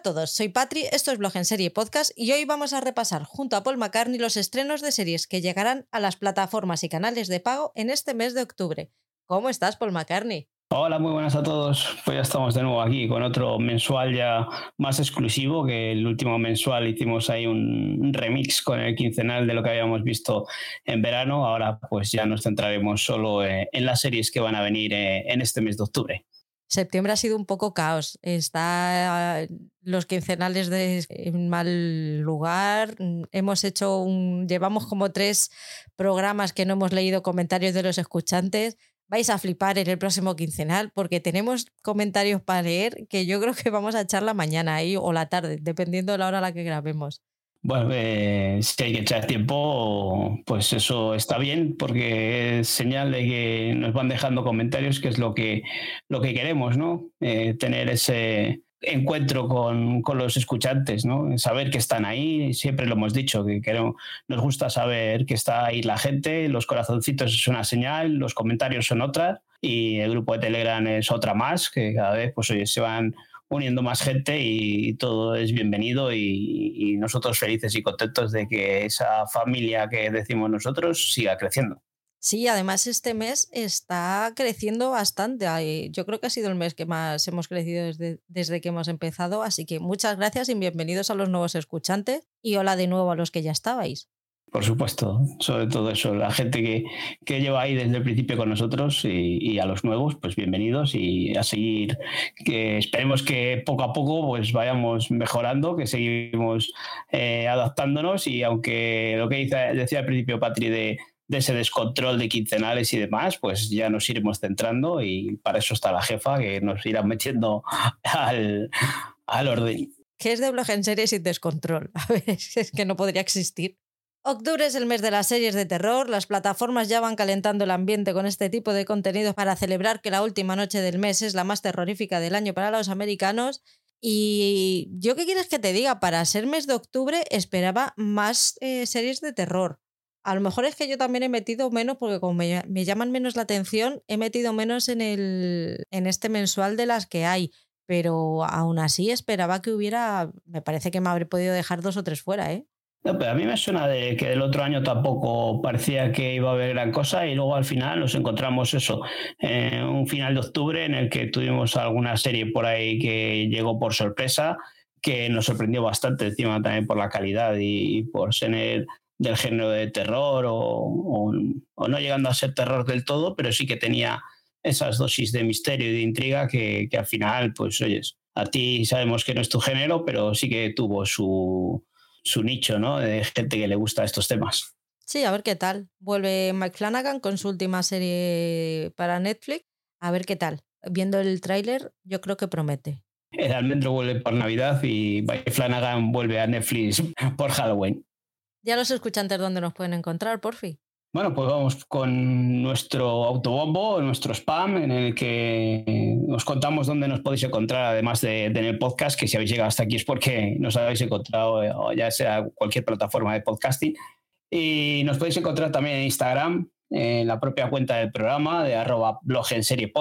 A todos, soy Patri, esto es Blog en Serie Podcast y hoy vamos a repasar junto a Paul McCartney los estrenos de series que llegarán a las plataformas y canales de pago en este mes de octubre. ¿Cómo estás, Paul McCartney? Hola, muy buenas a todos. Pues ya estamos de nuevo aquí con otro mensual ya más exclusivo, que el último mensual hicimos ahí un remix con el quincenal de lo que habíamos visto en verano. Ahora pues ya nos centraremos solo eh, en las series que van a venir eh, en este mes de octubre septiembre ha sido un poco caos. Está los quincenales de en mal lugar. Hemos hecho un. Llevamos como tres programas que no hemos leído comentarios de los escuchantes. Vais a flipar en el próximo quincenal porque tenemos comentarios para leer que yo creo que vamos a echar la mañana o la tarde, dependiendo de la hora a la que grabemos. Bueno, eh, si hay que echar tiempo, pues eso está bien, porque es señal de que nos van dejando comentarios, que es lo que, lo que queremos, ¿no? Eh, tener ese encuentro con, con, los escuchantes, ¿no? Saber que están ahí, siempre lo hemos dicho, que queremos, nos gusta saber que está ahí la gente, los corazoncitos es una señal, los comentarios son otra, y el grupo de Telegram es otra más, que cada vez pues oye, se van uniendo más gente y todo es bienvenido y, nosotros felices y contentos de que esa familia que decimos nosotros siga creciendo. Sí, además este mes está creciendo bastante. Yo creo que ha sido el mes que más hemos crecido desde, desde que hemos empezado, así que muchas gracias y bienvenidos a los nuevos escuchantes y hola de nuevo a los que ya estabais. Por supuesto, sobre todo eso, la gente que, que lleva ahí desde el principio con nosotros y, a los nuevos, pues bienvenidos y a seguir, que esperemos que poco a poco pues vayamos mejorando, que seguimos eh, adaptándonos y aunque lo que decía al principio Patri de, ese descontrol de quincenales y demás, pues ya nos iremos centrando y para eso está la jefa, que nos irá metiendo al, al orden. ¿Qué es de blog en series sin descontrol? A ver, es que no podría existir. Octubre es el mes de las series de terror, las plataformas ya van calentando el ambiente con este tipo de contenidos para celebrar que la última noche del mes es la más terrorífica del año para los americanos. Y yo qué quieres que te diga, para ser mes de octubre esperaba más eh, series de terror. A lo mejor es que yo también he metido menos, porque como me, llaman menos la atención, he metido menos en, el, en este mensual de las que hay. Pero aún así esperaba que hubiera, me parece que me habré podido dejar dos o tres fuera, ¿eh? No, pero a mí me suena de que el otro año tampoco parecía que iba a haber gran cosa y luego al final nos encontramos eso, en un final de octubre en el que tuvimos alguna serie por ahí que llegó por sorpresa, que nos sorprendió bastante encima también por la calidad y, por ser del género de terror o, no llegando a ser terror del todo, pero sí que tenía esas dosis de misterio y de intriga que, que al final, pues oyes, a ti sabemos que no es tu género, pero sí que tuvo su su nicho, ¿no? De gente que le gusta estos temas. Sí, a ver qué tal. Vuelve Mike Flanagan con su última serie para Netflix. A ver qué tal. Viendo el tráiler, yo creo que promete. El almendro vuelve por Navidad y Mike Flanagan vuelve a Netflix por Halloween. Ya los escuchantes dónde nos pueden encontrar, por fin. Bueno, pues vamos con nuestro autobombo, nuestro spam, en el que os contamos dónde nos podéis encontrar, además de, en el podcast, que si habéis llegado hasta aquí es porque nos habéis encontrado, eh, ya sea cualquier plataforma de podcasting. Y nos podéis encontrar también en Instagram, en la propia cuenta del programa de arroba blog en serie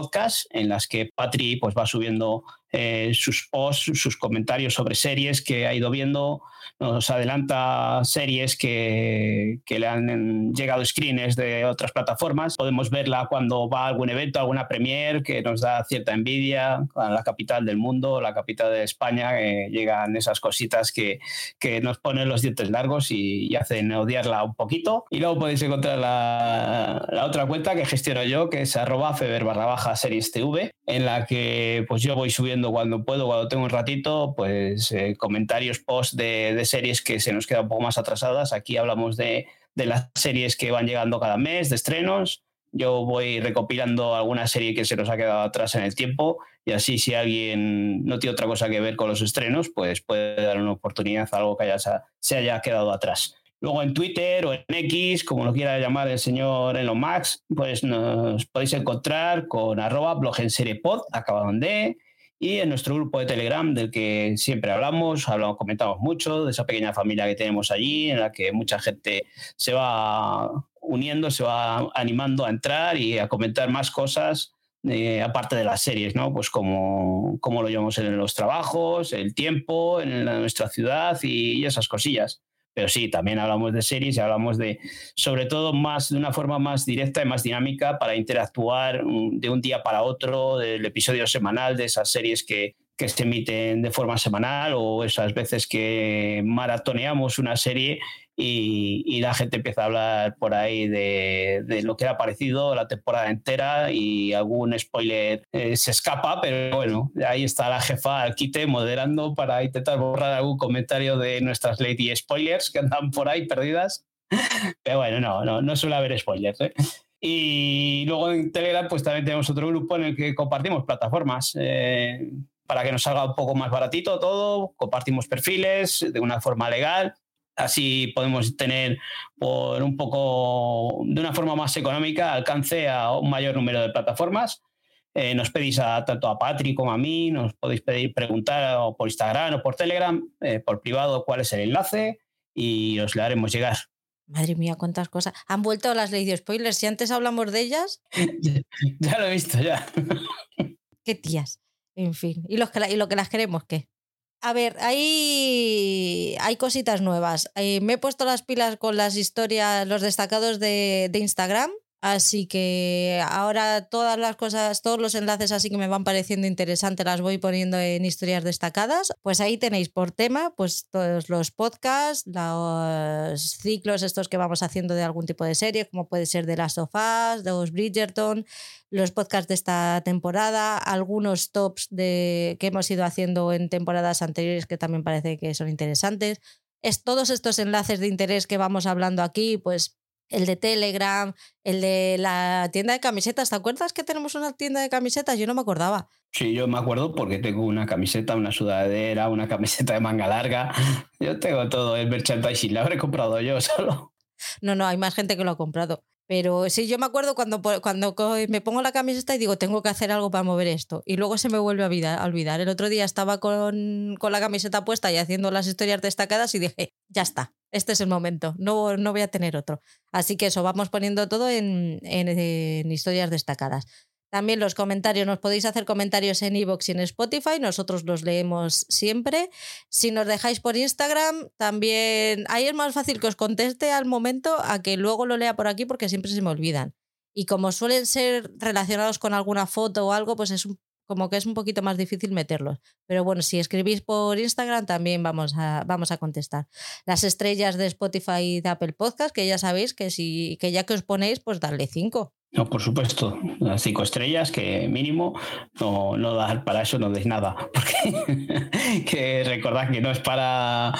en las que Patri pues, va subiendo eh, sus posts, sus comentarios sobre series que ha ido viendo, nos adelanta series que, que, le han llegado screens de otras plataformas. Podemos verla cuando va a algún evento, alguna premier, que nos da cierta envidia a la capital del mundo, la capital de España, que llegan esas cositas que, que nos ponen los dientes largos y, hacen odiarla un poquito. Y luego podéis encontrar la, la otra cuenta que gestiono yo, que es arroba feber barra baja series TV, en la que pues yo voy subiendo cuando puedo, cuando tengo un ratito, pues eh, comentarios post de, series que se nos quedan un poco más atrasadas. Aquí hablamos de, las series que van llegando cada mes, de estrenos. Yo voy recopilando alguna serie que se nos ha quedado atrás en el tiempo y así si alguien no tiene otra cosa que ver con los estrenos, pues puede dar una oportunidad a algo que haya, se haya quedado atrás. Luego en Twitter o en X, como lo quiera llamar el señor Elon Max, pues nos podéis encontrar con arroba blog en serie pod, acabado en y en nuestro grupo de Telegram, del que siempre hablamos, hablamos, comentamos mucho, de esa pequeña familia que tenemos allí, en la que mucha gente se va uniendo, se va animando a entrar y a comentar más cosas eh, aparte de las series, ¿no? Pues como, como lo llevamos en los trabajos, el tiempo, en nuestra ciudad y esas cosillas. Pero sí, también hablamos de series y hablamos de, sobre todo, más de una forma más directa y más dinámica para interactuar mm, de un día para otro, del episodio semanal de esas series que, que se emiten de forma semanal o esas veces que maratoneamos una serie y, la gente empieza a hablar por ahí de, lo que ha parecido la temporada entera y algún spoiler eh, se escapa, pero bueno, ahí está la jefa al quite moderando para intentar borrar algún comentario de nuestras lady spoilers que andan por ahí perdidas. Pero bueno, no, no, no suele haber spoilers. ¿eh? Y luego en Telegram, pues también tenemos otro grupo en el que compartimos plataformas. Eh, para que nos salga un poco más baratito todo, compartimos perfiles de una forma legal, así podemos tener por un poco, de una forma más económica, alcance a un mayor número de plataformas. Eh, nos pedís a, tanto a Patrick como a mí, nos podéis pedir preguntar o por Instagram o por Telegram, eh, por privado, cuál es el enlace y os le haremos llegar. Madre mía, cuántas cosas. Han vuelto las leyes spoilers. Si antes hablamos de ellas. ya lo he visto, ya. Qué tías. En fin, ¿y, los que y lo que las queremos qué? A ver, hay, hay cositas nuevas. Eh, me he puesto las pilas con las historias, los destacados de, de Instagram. Así que ahora todas las cosas, todos los enlaces así que me van pareciendo interesantes las voy poniendo en historias destacadas. Pues ahí tenéis por tema pues todos los podcasts, los ciclos estos que vamos haciendo de algún tipo de serie, como puede ser de Last of Us, de los Bridgerton, los podcasts de esta temporada, algunos tops de, que hemos ido haciendo en temporadas anteriores que también parece que son interesantes. Es todos estos enlaces de interés que vamos hablando aquí, pues el de Telegram, el de la tienda de camisetas. ¿Te acuerdas que tenemos una tienda de camisetas? Yo no me acordaba. Sí, yo me acuerdo porque tengo una camiseta, una sudadera, una camiseta de manga larga. Yo tengo todo el merchandising, la habré comprado yo solo. No, no, hay más gente que lo ha comprado. Pero sí, yo me acuerdo cuando, cuando me pongo la camiseta y digo, tengo que hacer algo para mover esto. Y luego se me vuelve a olvidar. El otro día estaba con, con la camiseta puesta y haciendo las historias destacadas y dije, ya está, este es el momento, no, no voy a tener otro. Así que eso, vamos poniendo todo en, en, historias destacadas. También los comentarios, nos podéis hacer comentarios en iVoox y en Spotify, nosotros los leemos siempre. Si nos dejáis por Instagram, también ahí es más fácil que os conteste al momento a que luego lo lea por aquí porque siempre se me olvidan. Y como suelen ser relacionados con alguna foto o algo, pues es como que es un poquito más difícil meterlos. Pero bueno, si escribís por Instagram también vamos a, vamos a contestar. Las estrellas de Spotify y de Apple Podcast, que ya sabéis que, si, que ya que os ponéis, pues darle cinco. No, por supuesto, las cinco estrellas, que mínimo no, no dar para eso no deis nada. Porque que recordad que no es para,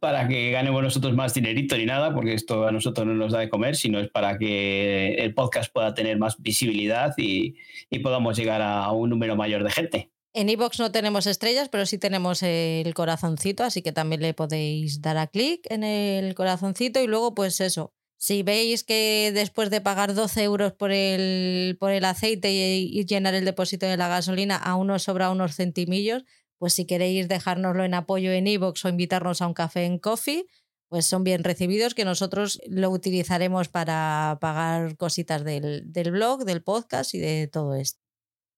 para que ganemos nosotros más dinerito ni nada, porque esto a nosotros no nos da de comer, sino es para que el podcast pueda tener más visibilidad y, y podamos llegar a un número mayor de gente. En iVoox no tenemos estrellas, pero sí tenemos el corazoncito, así que también le podéis dar a clic en el corazoncito y luego pues eso, si veis que después de pagar 12 euros por el, por el aceite y, llenar el depósito de la gasolina aún os sobra unos centimillos, pues si queréis dejárnoslo en apoyo en iVoox o invitarnos a un café en Coffee, pues son bien recibidos, que nosotros lo utilizaremos para pagar cositas del, del blog, del podcast y de todo esto.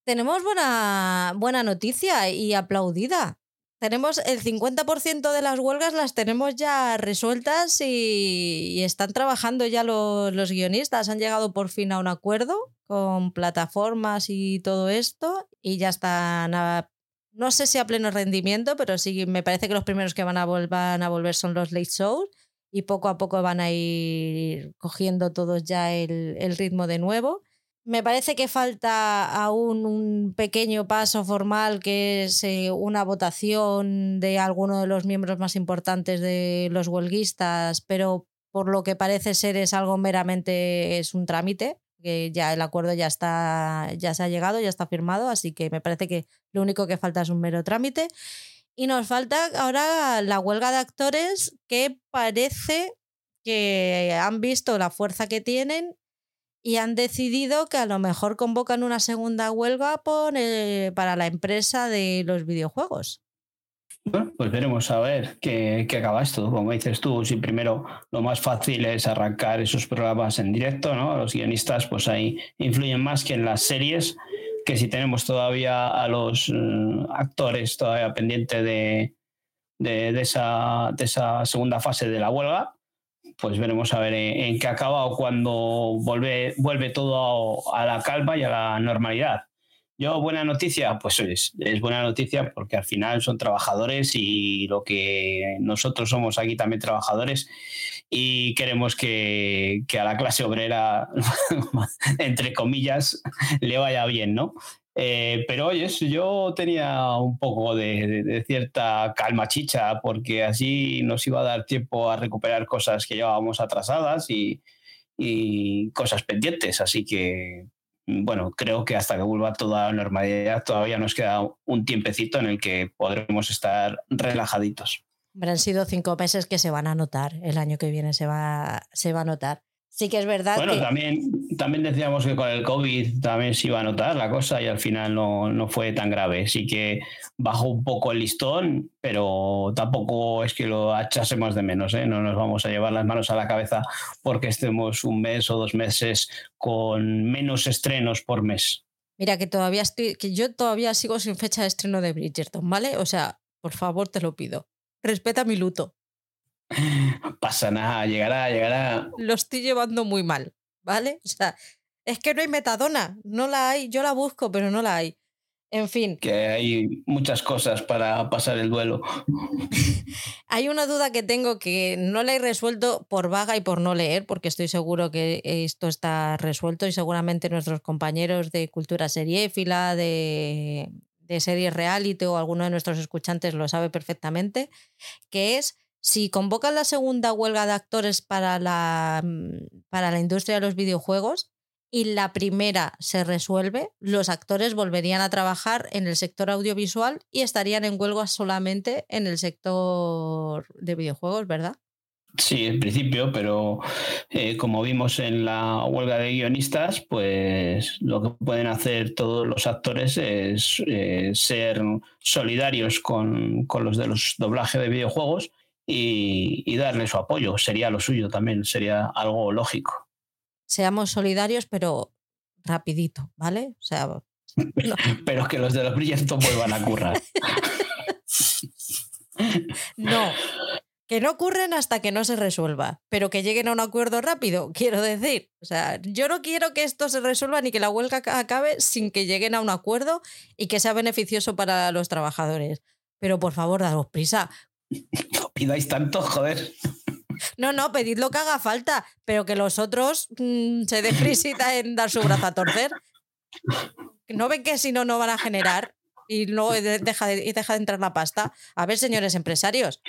Tenemos buena, buena noticia y aplaudida tenemos el 50% de las huelgas las tenemos ya resueltas y, están trabajando ya los, guionistas. Han llegado por fin a un acuerdo con plataformas y todo esto y ya están no sé si a pleno rendimiento, pero sí me parece que los primeros que van a, a volver son los late shows y poco a poco van a ir cogiendo todos ya el ritmo de nuevo. Me parece que falta aún un pequeño paso formal que es eh, una votación de alguno de los miembros más importantes de los huelguistas, pero por lo que parece ser es algo meramente es un trámite, que ya el acuerdo ya está ya se ha llegado, ya está firmado, así que me parece que lo único que falta es un mero trámite. Y nos falta ahora la huelga de actores que parece que han visto la fuerza que tienen y han decidido que a lo mejor convocan una segunda huelga para la empresa de los videojuegos. Bueno, pues veremos a ver qué, qué, acaba esto. Como dices tú, si primero lo más fácil es arrancar esos programas en directo, ¿no? Los guionistas, pues ahí influyen más que en las series, que si tenemos todavía a los eh, actores todavía pendientes de, de, esa, de esa segunda fase de la huelga, pues veremos a ver en, qué acaba o cuando vuelve, vuelve todo a, la calma y a la normalidad. Yo, buena noticia, pues es, es, buena noticia porque al final son trabajadores y lo que nosotros somos aquí también trabajadores y queremos que, que a la clase obrera, entre comillas, le vaya bien, ¿no? Eh, pero oye, yo tenía un poco de, cierta calma chicha porque así nos iba a dar tiempo a recuperar cosas que llevábamos atrasadas y, cosas pendientes. Así que, bueno, creo que hasta que vuelva toda la normalidad todavía nos queda un tiempecito en el que podremos estar relajaditos. Han sido cinco meses que se van a notar. El año que viene se va, se va a notar. Sí que es verdad. Bueno, que... también, también decíamos que con el COVID también se iba a notar la cosa y al final no, no, fue tan grave. Sí que bajó un poco el listón, pero tampoco es que lo achásemos de menos. ¿eh? No nos vamos a llevar las manos a la cabeza porque estemos un mes o dos meses con menos estrenos por mes. Mira, que todavía estoy, que yo todavía sigo sin fecha de estreno de Bridgerton, ¿vale? O sea, por favor, te lo pido. Respeta mi luto. Pasa nada, llegará, llegará. Lo estoy llevando muy mal, ¿vale? O sea, es que no hay metadona, no la hay, yo la busco, pero no la hay. En fin. Que hay muchas cosas para pasar el duelo. hay una duda que tengo que no la he resuelto por vaga y por no leer, porque estoy seguro que esto está resuelto y seguramente nuestros compañeros de cultura seriéfila, de, de series reality o alguno de nuestros escuchantes lo sabe perfectamente, que es si convocan la segunda huelga de actores para la, mm, para la industria de los videojuegos y la primera se resuelve, los actores volverían a trabajar en el sector audiovisual y estarían en huelga solamente en el sector de videojuegos, ¿verdad? Sí, en principio, pero eh, como vimos en la huelga de guionistas, pues lo que pueden hacer todos los actores es eh, ser solidarios con, con, los de los doblajes de videojuegos y, darle su apoyo. Sería lo suyo también, sería algo lógico. Seamos solidarios, pero rapidito, ¿vale? O sea, pero que los de los Bridgerton vuelvan a currar. no, que no ocurren hasta que no se resuelva, pero que lleguen a un acuerdo rápido, quiero decir. O sea, yo no quiero que esto se resuelva ni que la huelga acabe sin que lleguen a un acuerdo y que sea beneficioso para los trabajadores. Pero por favor, daros prisa. No pidáis tanto, joder. No, no, pedid lo que haga falta, pero que los otros mm, se den frisita en dar su brazo a torcer. ¿No ven que si no, no van a generar? Y no deja de, deja de entrar la pasta. A ver, señores empresarios.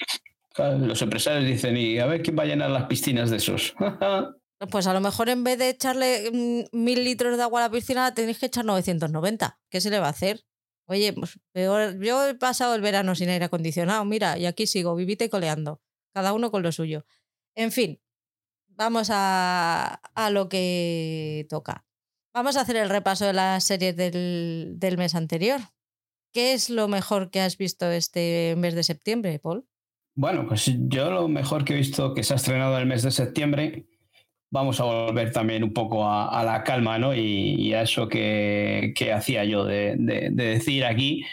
Los empresarios dicen, y a ver quién va a llenar las piscinas de esos. pues a lo mejor en vez de echarle mm, mil litros de agua a la piscina, tenéis que echar 990. ¿Qué se le va a hacer? Oye, pues peor, yo he pasado el verano sin aire acondicionado, mira, y aquí sigo, vivite coleando, cada uno con lo suyo. En fin, vamos a, a lo que toca. Vamos a hacer el repaso de las series del, del mes anterior. ¿Qué es lo mejor que has visto este mes de septiembre, Paul? Bueno, pues yo lo mejor que he visto que se ha estrenado el mes de septiembre vamos a volver también un poco a, la calma ¿no? y, a eso que, hacía yo de, decir aquí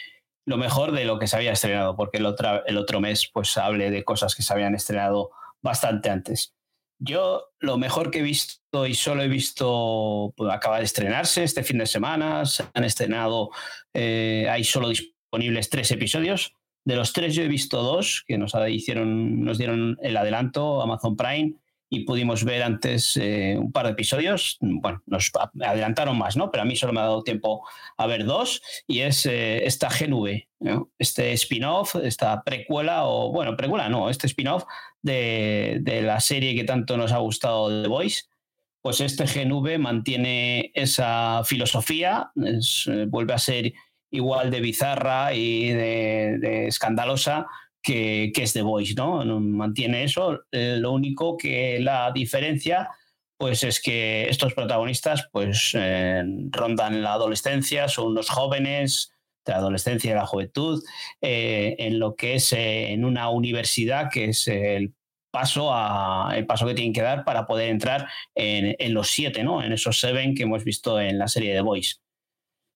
lo mejor de lo que se había estrenado, porque el otro, el otro mes pues hablé de cosas que se habían estrenado bastante antes. Yo lo mejor que he visto y solo he visto, pues, acaba de estrenarse este fin de semana, se han estrenado, eh, hay solo disponibles tres episodios. De los tres yo he visto dos que nos, hicieron, nos dieron el adelanto Amazon Prime y pudimos ver antes eh, un par de episodios. Bueno, nos adelantaron más, ¿no? Pero a mí solo me ha dado tiempo a ver dos y es eh, esta GNV, este spin-off, esta precuela o, bueno, precuela no, este spin-off de, la serie que tanto nos ha gustado The Voice. Pues este GNV mantiene esa filosofía, eh, vuelve a ser igual de bizarra y de, de escandalosa que, es The Voice, ¿no? Mantiene eso. Eh, lo único que la diferencia pues es que estos protagonistas pues eh, rondan la adolescencia, son unos jóvenes de la adolescencia y la juventud, eh, en lo que es en una universidad que es el paso a el paso que tienen que dar para poder entrar en, en los siete, ¿no? En esos seven que hemos visto en la serie de Voice.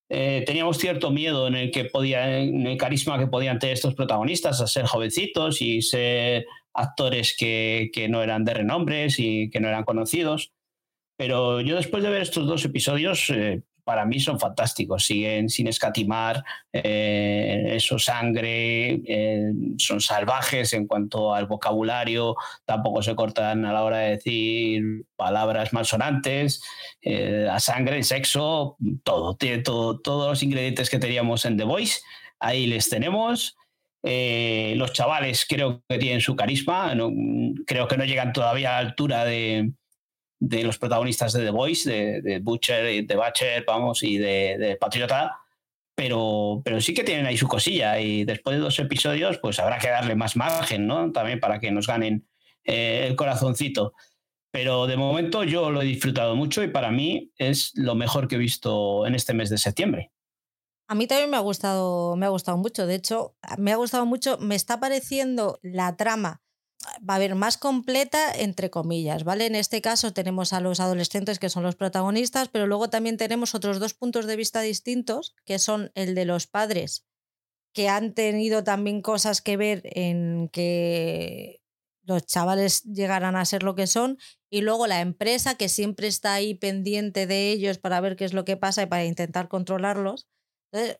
Eh, teníamos cierto miedo en el que podía, en el carisma que podían tener estos protagonistas, a ser jovencitos y ser actores que, que no eran de renombres y que no eran conocidos. Pero yo después de ver estos dos episodios, eh, para mí son fantásticos. Siguen sin escatimar, eh, eso sangre, eh, son salvajes en cuanto al vocabulario, tampoco se cortan a la hora de decir palabras malsonantes, eh, a sangre, sexo, todo, tiene todo, todos los ingredientes que teníamos en The Voice, ahí les tenemos. los chavales creo que tienen su carisma, creo que no llegan todavía a la altura de, de los protagonistas de The Voice, de, Butcher, de Butcher, vamos, y de, Patriota, pero, pero sí que tienen ahí su cosilla y después de dos episodios pues habrá que darle más margen, ¿no? También para que nos ganen eh, el corazoncito. Pero de momento yo lo he disfrutado mucho y para mí es lo mejor que he visto en este mes de septiembre. A mí también me ha gustado, me ha gustado mucho. De hecho, me ha gustado mucho. Me está pareciendo la trama a haber más completa, entre comillas, ¿vale? En este caso tenemos a los adolescentes que son los protagonistas, pero luego también tenemos otros dos puntos de vista distintos, que son el de los padres, que han tenido también cosas que ver en que los chavales llegaran a ser lo que son, y luego la empresa que siempre está ahí pendiente de ellos para ver qué es lo que pasa y para intentar controlarlos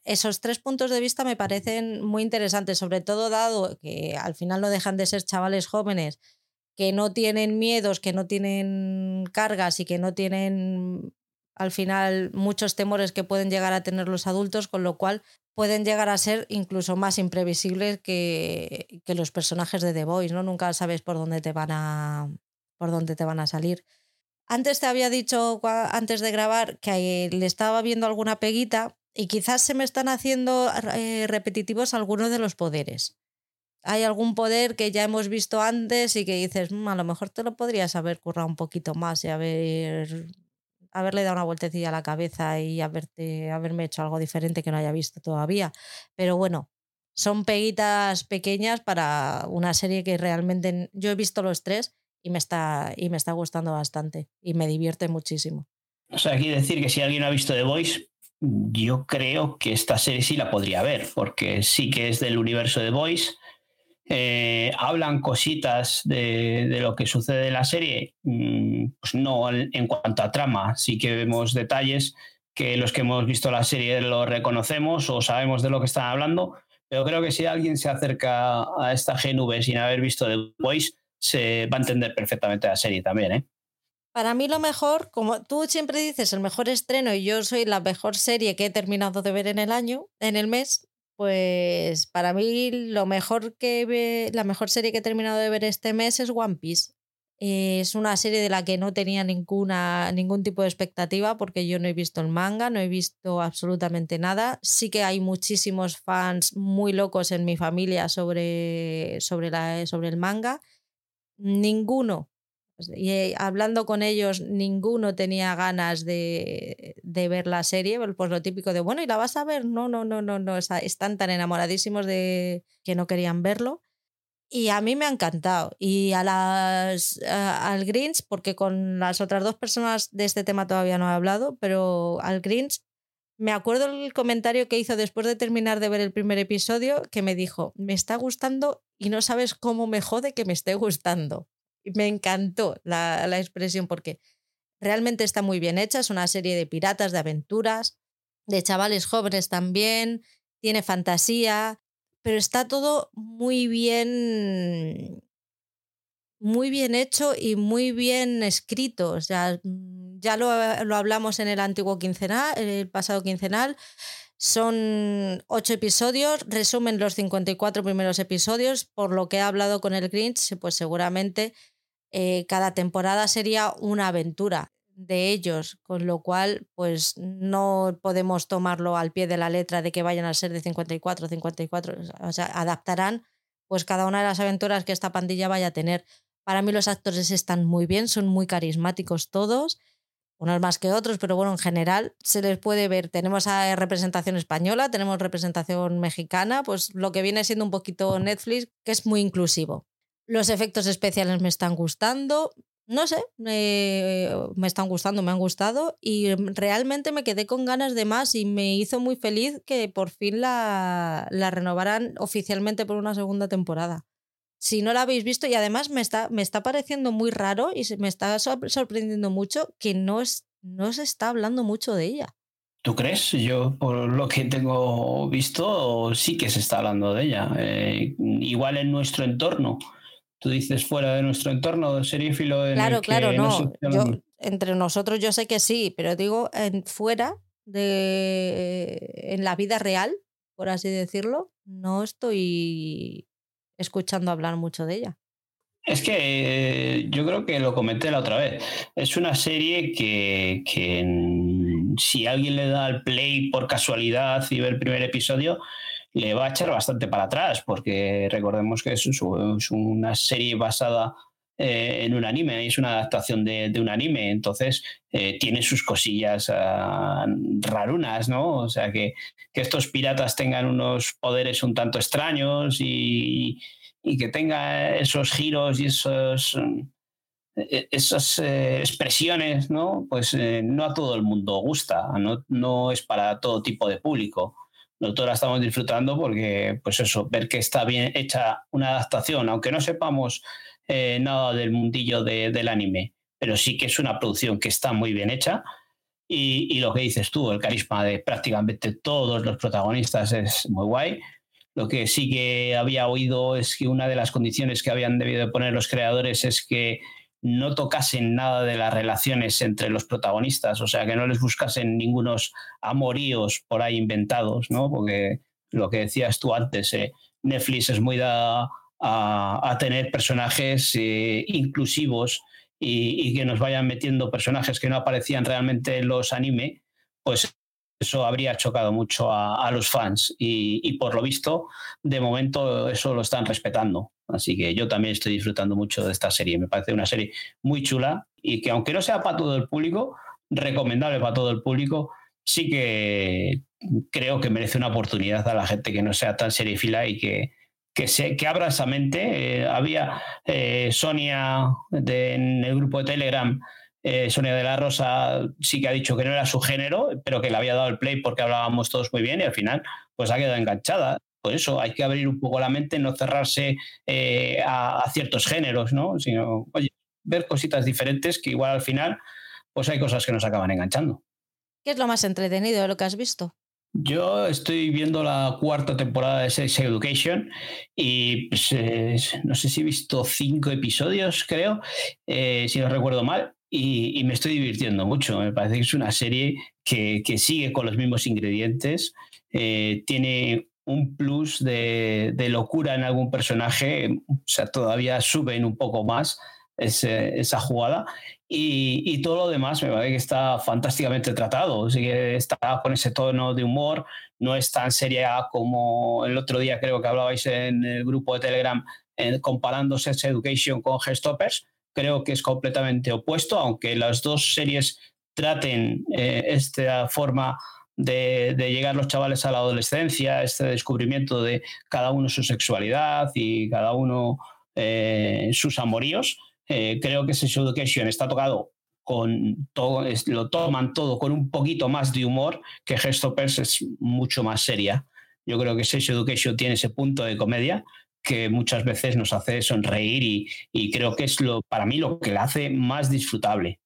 esos tres puntos de vista me parecen muy interesantes, sobre todo dado que al final no dejan de ser chavales jóvenes que no tienen miedos, que no tienen cargas y que no tienen al final muchos temores que pueden llegar a tener los adultos, con lo cual pueden llegar a ser incluso más imprevisibles que, los personajes de The Voice, ¿no? Nunca sabes por dónde te van a por dónde te van a salir. Antes te había dicho, antes de grabar, que le estaba viendo alguna peguita y quizás se me están haciendo eh, repetitivos algunos de los poderes. Hay algún poder que ya hemos visto antes y que dices, mm, a lo mejor te lo podrías haber currado un poquito más y haber, haberle dado una vueltecilla a la cabeza y haberme hecho algo diferente que no haya visto todavía. Pero bueno, son peguitas pequeñas para una serie que realmente yo he visto los tres y me está, y me está gustando bastante y me divierte muchísimo. O sea, aquí decir que si alguien ha visto The Voice, yo creo que esta serie sí la podría ver, porque sí que es del universo de Voice. Eh, hablan cositas de, lo que sucede en la serie, mm, pues no en cuanto a trama, sí que vemos detalles que los que hemos visto la serie lo reconocemos o sabemos de lo que están hablando, pero creo que si alguien se acerca a esta GNV sin haber visto The Voice, se va a entender perfectamente la serie también. ¿eh? Para mí lo mejor, como tú siempre dices, el mejor estreno y yo soy la mejor serie que he terminado de ver en el año, en el mes, pues para mí lo mejor que la mejor serie que he terminado de ver este mes es One Piece. Es una serie de la que no tenía ninguna, ningún tipo de expectativa porque yo no he visto el manga, no he visto absolutamente nada. Sí que hay muchísimos fans muy locos en mi familia sobre, sobre, la, sobre el manga. Ninguno y eh, hablando con ellos, ninguno tenía ganas de, ver la serie, pues lo típico de, bueno, ¿y la vas a ver? No, no, no, no, no, están tan enamoradísimos de que no querían verlo. Y a mí me ha encantado. Y a las, al Greens, porque con las otras dos personas de este tema todavía no he hablado, pero al Greens, me acuerdo el comentario que hizo después de terminar de ver el primer episodio, que me dijo, me está gustando y no sabes cómo me jode que me esté gustando me encantó la, expresión porque realmente está muy bien hecha. Es una serie de piratas, de aventuras, de chavales jóvenes también. Tiene fantasía, pero está todo muy bien muy bien hecho y muy bien escrito. Mm, ya lo, lo, hablamos en el antiguo quincenal, el pasado quincenal. Son ocho episodios, resumen los 54 primeros episodios. Por lo que he hablado con el Grinch, pues seguramente eh, cada temporada sería una aventura de ellos, con lo cual pues no podemos tomarlo al pie de la letra de que vayan a ser de 54, 54, o sea, adaptarán pues cada una de las aventuras que esta pandilla vaya a tener. Para mí los actores están muy bien, son muy carismáticos todos, unos más que otros, pero bueno, en general se les puede ver. Tenemos a representación española, tenemos representación mexicana, pues lo que viene siendo un poquito Netflix, que es muy inclusivo. Los efectos especiales me están gustando. no sé, me están gustando, me han gustado y realmente me quedé con ganas de más y me hizo muy feliz que por fin la, la renovaran oficialmente por una segunda temporada. Si no la habéis visto y además me está, me está pareciendo muy raro y me está sorprendiendo mucho que no, es, no se está hablando mucho de ella. ¿Tú crees? Yo, por lo que tengo visto, sí que se está hablando de ella. Eh, igual en nuestro entorno Tú dices fuera de nuestro entorno seriéfilo. En claro, claro, no. entre nosotros yo sé que sí, pero digo en, fuera de. en la vida real, por así decirlo, no estoy escuchando hablar mucho de ella. Es que eh, yo creo que lo comenté la otra vez. Es una serie que, que si alguien le da al play por casualidad y ve el primer episodio, le va a echar bastante para atrás, porque recordemos que es, una serie basada eh, en un anime, es una adaptación de, un anime, entonces eh, tiene sus cosillas ah, rarunas, ¿no? O sea, que, estos piratas tengan unos poderes un tanto extraños y, que tenga esos giros y esos e, esas eh, expresiones, ¿no? Pues no a todo el mundo gusta, no, no es para todo tipo de público nosotros la estamos disfrutando porque, pues eso, ver que está bien hecha una adaptación, aunque no sepamos eh, nada del mundillo del anime, pero sí que es una producción que está muy bien hecha. Y, lo que dices tú, el carisma de prácticamente todos los protagonistas es muy guay. Lo que sí que había oído es que una de las condiciones que habían debido poner los creadores es que no tocasen nada de las relaciones entre los protagonistas, o sea, que no les buscasen ningunos amoríos por ahí inventados, ¿no? Porque lo que decías tú antes, eh, Netflix es muy dada a, tener personajes eh, inclusivos y, y, que nos vayan metiendo personajes que no aparecían realmente en los anime, pues eso habría chocado mucho a, los fans y, por lo visto, de momento eso lo están respetando. Así que yo también estoy disfrutando mucho de esta serie. Me parece una serie muy chula y que aunque no sea para todo el público, recomendable para todo el público, sí que creo que merece una oportunidad a la gente que no sea tan seriefila y que, que, se, que abra esa mente. Eh, había eh, Sonia en el grupo de Telegram eh, Sonia de la Rosa sí que ha dicho que no era su género, pero que le había dado el play porque hablábamos todos muy bien y al final pues ha quedado enganchada. Eso hay que abrir un poco la mente, no cerrarse eh, a, ciertos géneros, ¿no? Sino, oye, ver cositas diferentes que igual al final pues hay cosas que nos acaban enganchando. ¿Qué es lo más entretenido de lo que has visto? Yo estoy viendo la cuarta temporada de Sex Education y pues, eh, no sé si he visto cinco episodios, creo, si no recuerdo mal y, me estoy divirtiendo mucho. Me parece que es una serie que, sigue con los mismos ingredientes, eh, tiene un plus de, locura en algún personaje, o sea, todavía suben un poco más esa jugada. Y, todo lo demás me parece que está fantásticamente tratado. Así que está con ese tono de humor, no es tan seria como el otro día creo que hablabais en el grupo de Telegram eh, comparando Sex Education con Gestoppers creo que es completamente opuesto, aunque las dos series traten eh, esta forma de, llegar los chavales a la adolescencia, este descubrimiento de cada uno su sexualidad y cada uno eh, sus amoríos. Eh, creo que Sex Education está tocado con todo, lo toman todo con un poquito más de humor, que Gestopers es mucho más seria. Yo creo que Sex Education tiene ese punto de comedia, que muchas veces nos hace sonreír y, creo que es lo, para mí lo que la hace más disfrutable.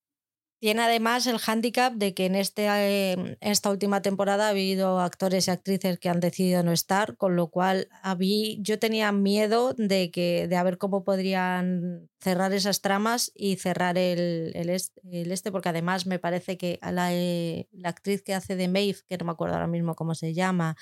Tiene además el hándicap de que en este, em, esta última temporada ha habido actores y actrices que han decidido no estar, con lo cual yo tenía miedo de, que, de a ver cómo podrían cerrar esas tramas y cerrar el, el, este, porque además me parece que la, eh, la, actriz que hace de Maeve, que no me acuerdo ahora mismo cómo se llama,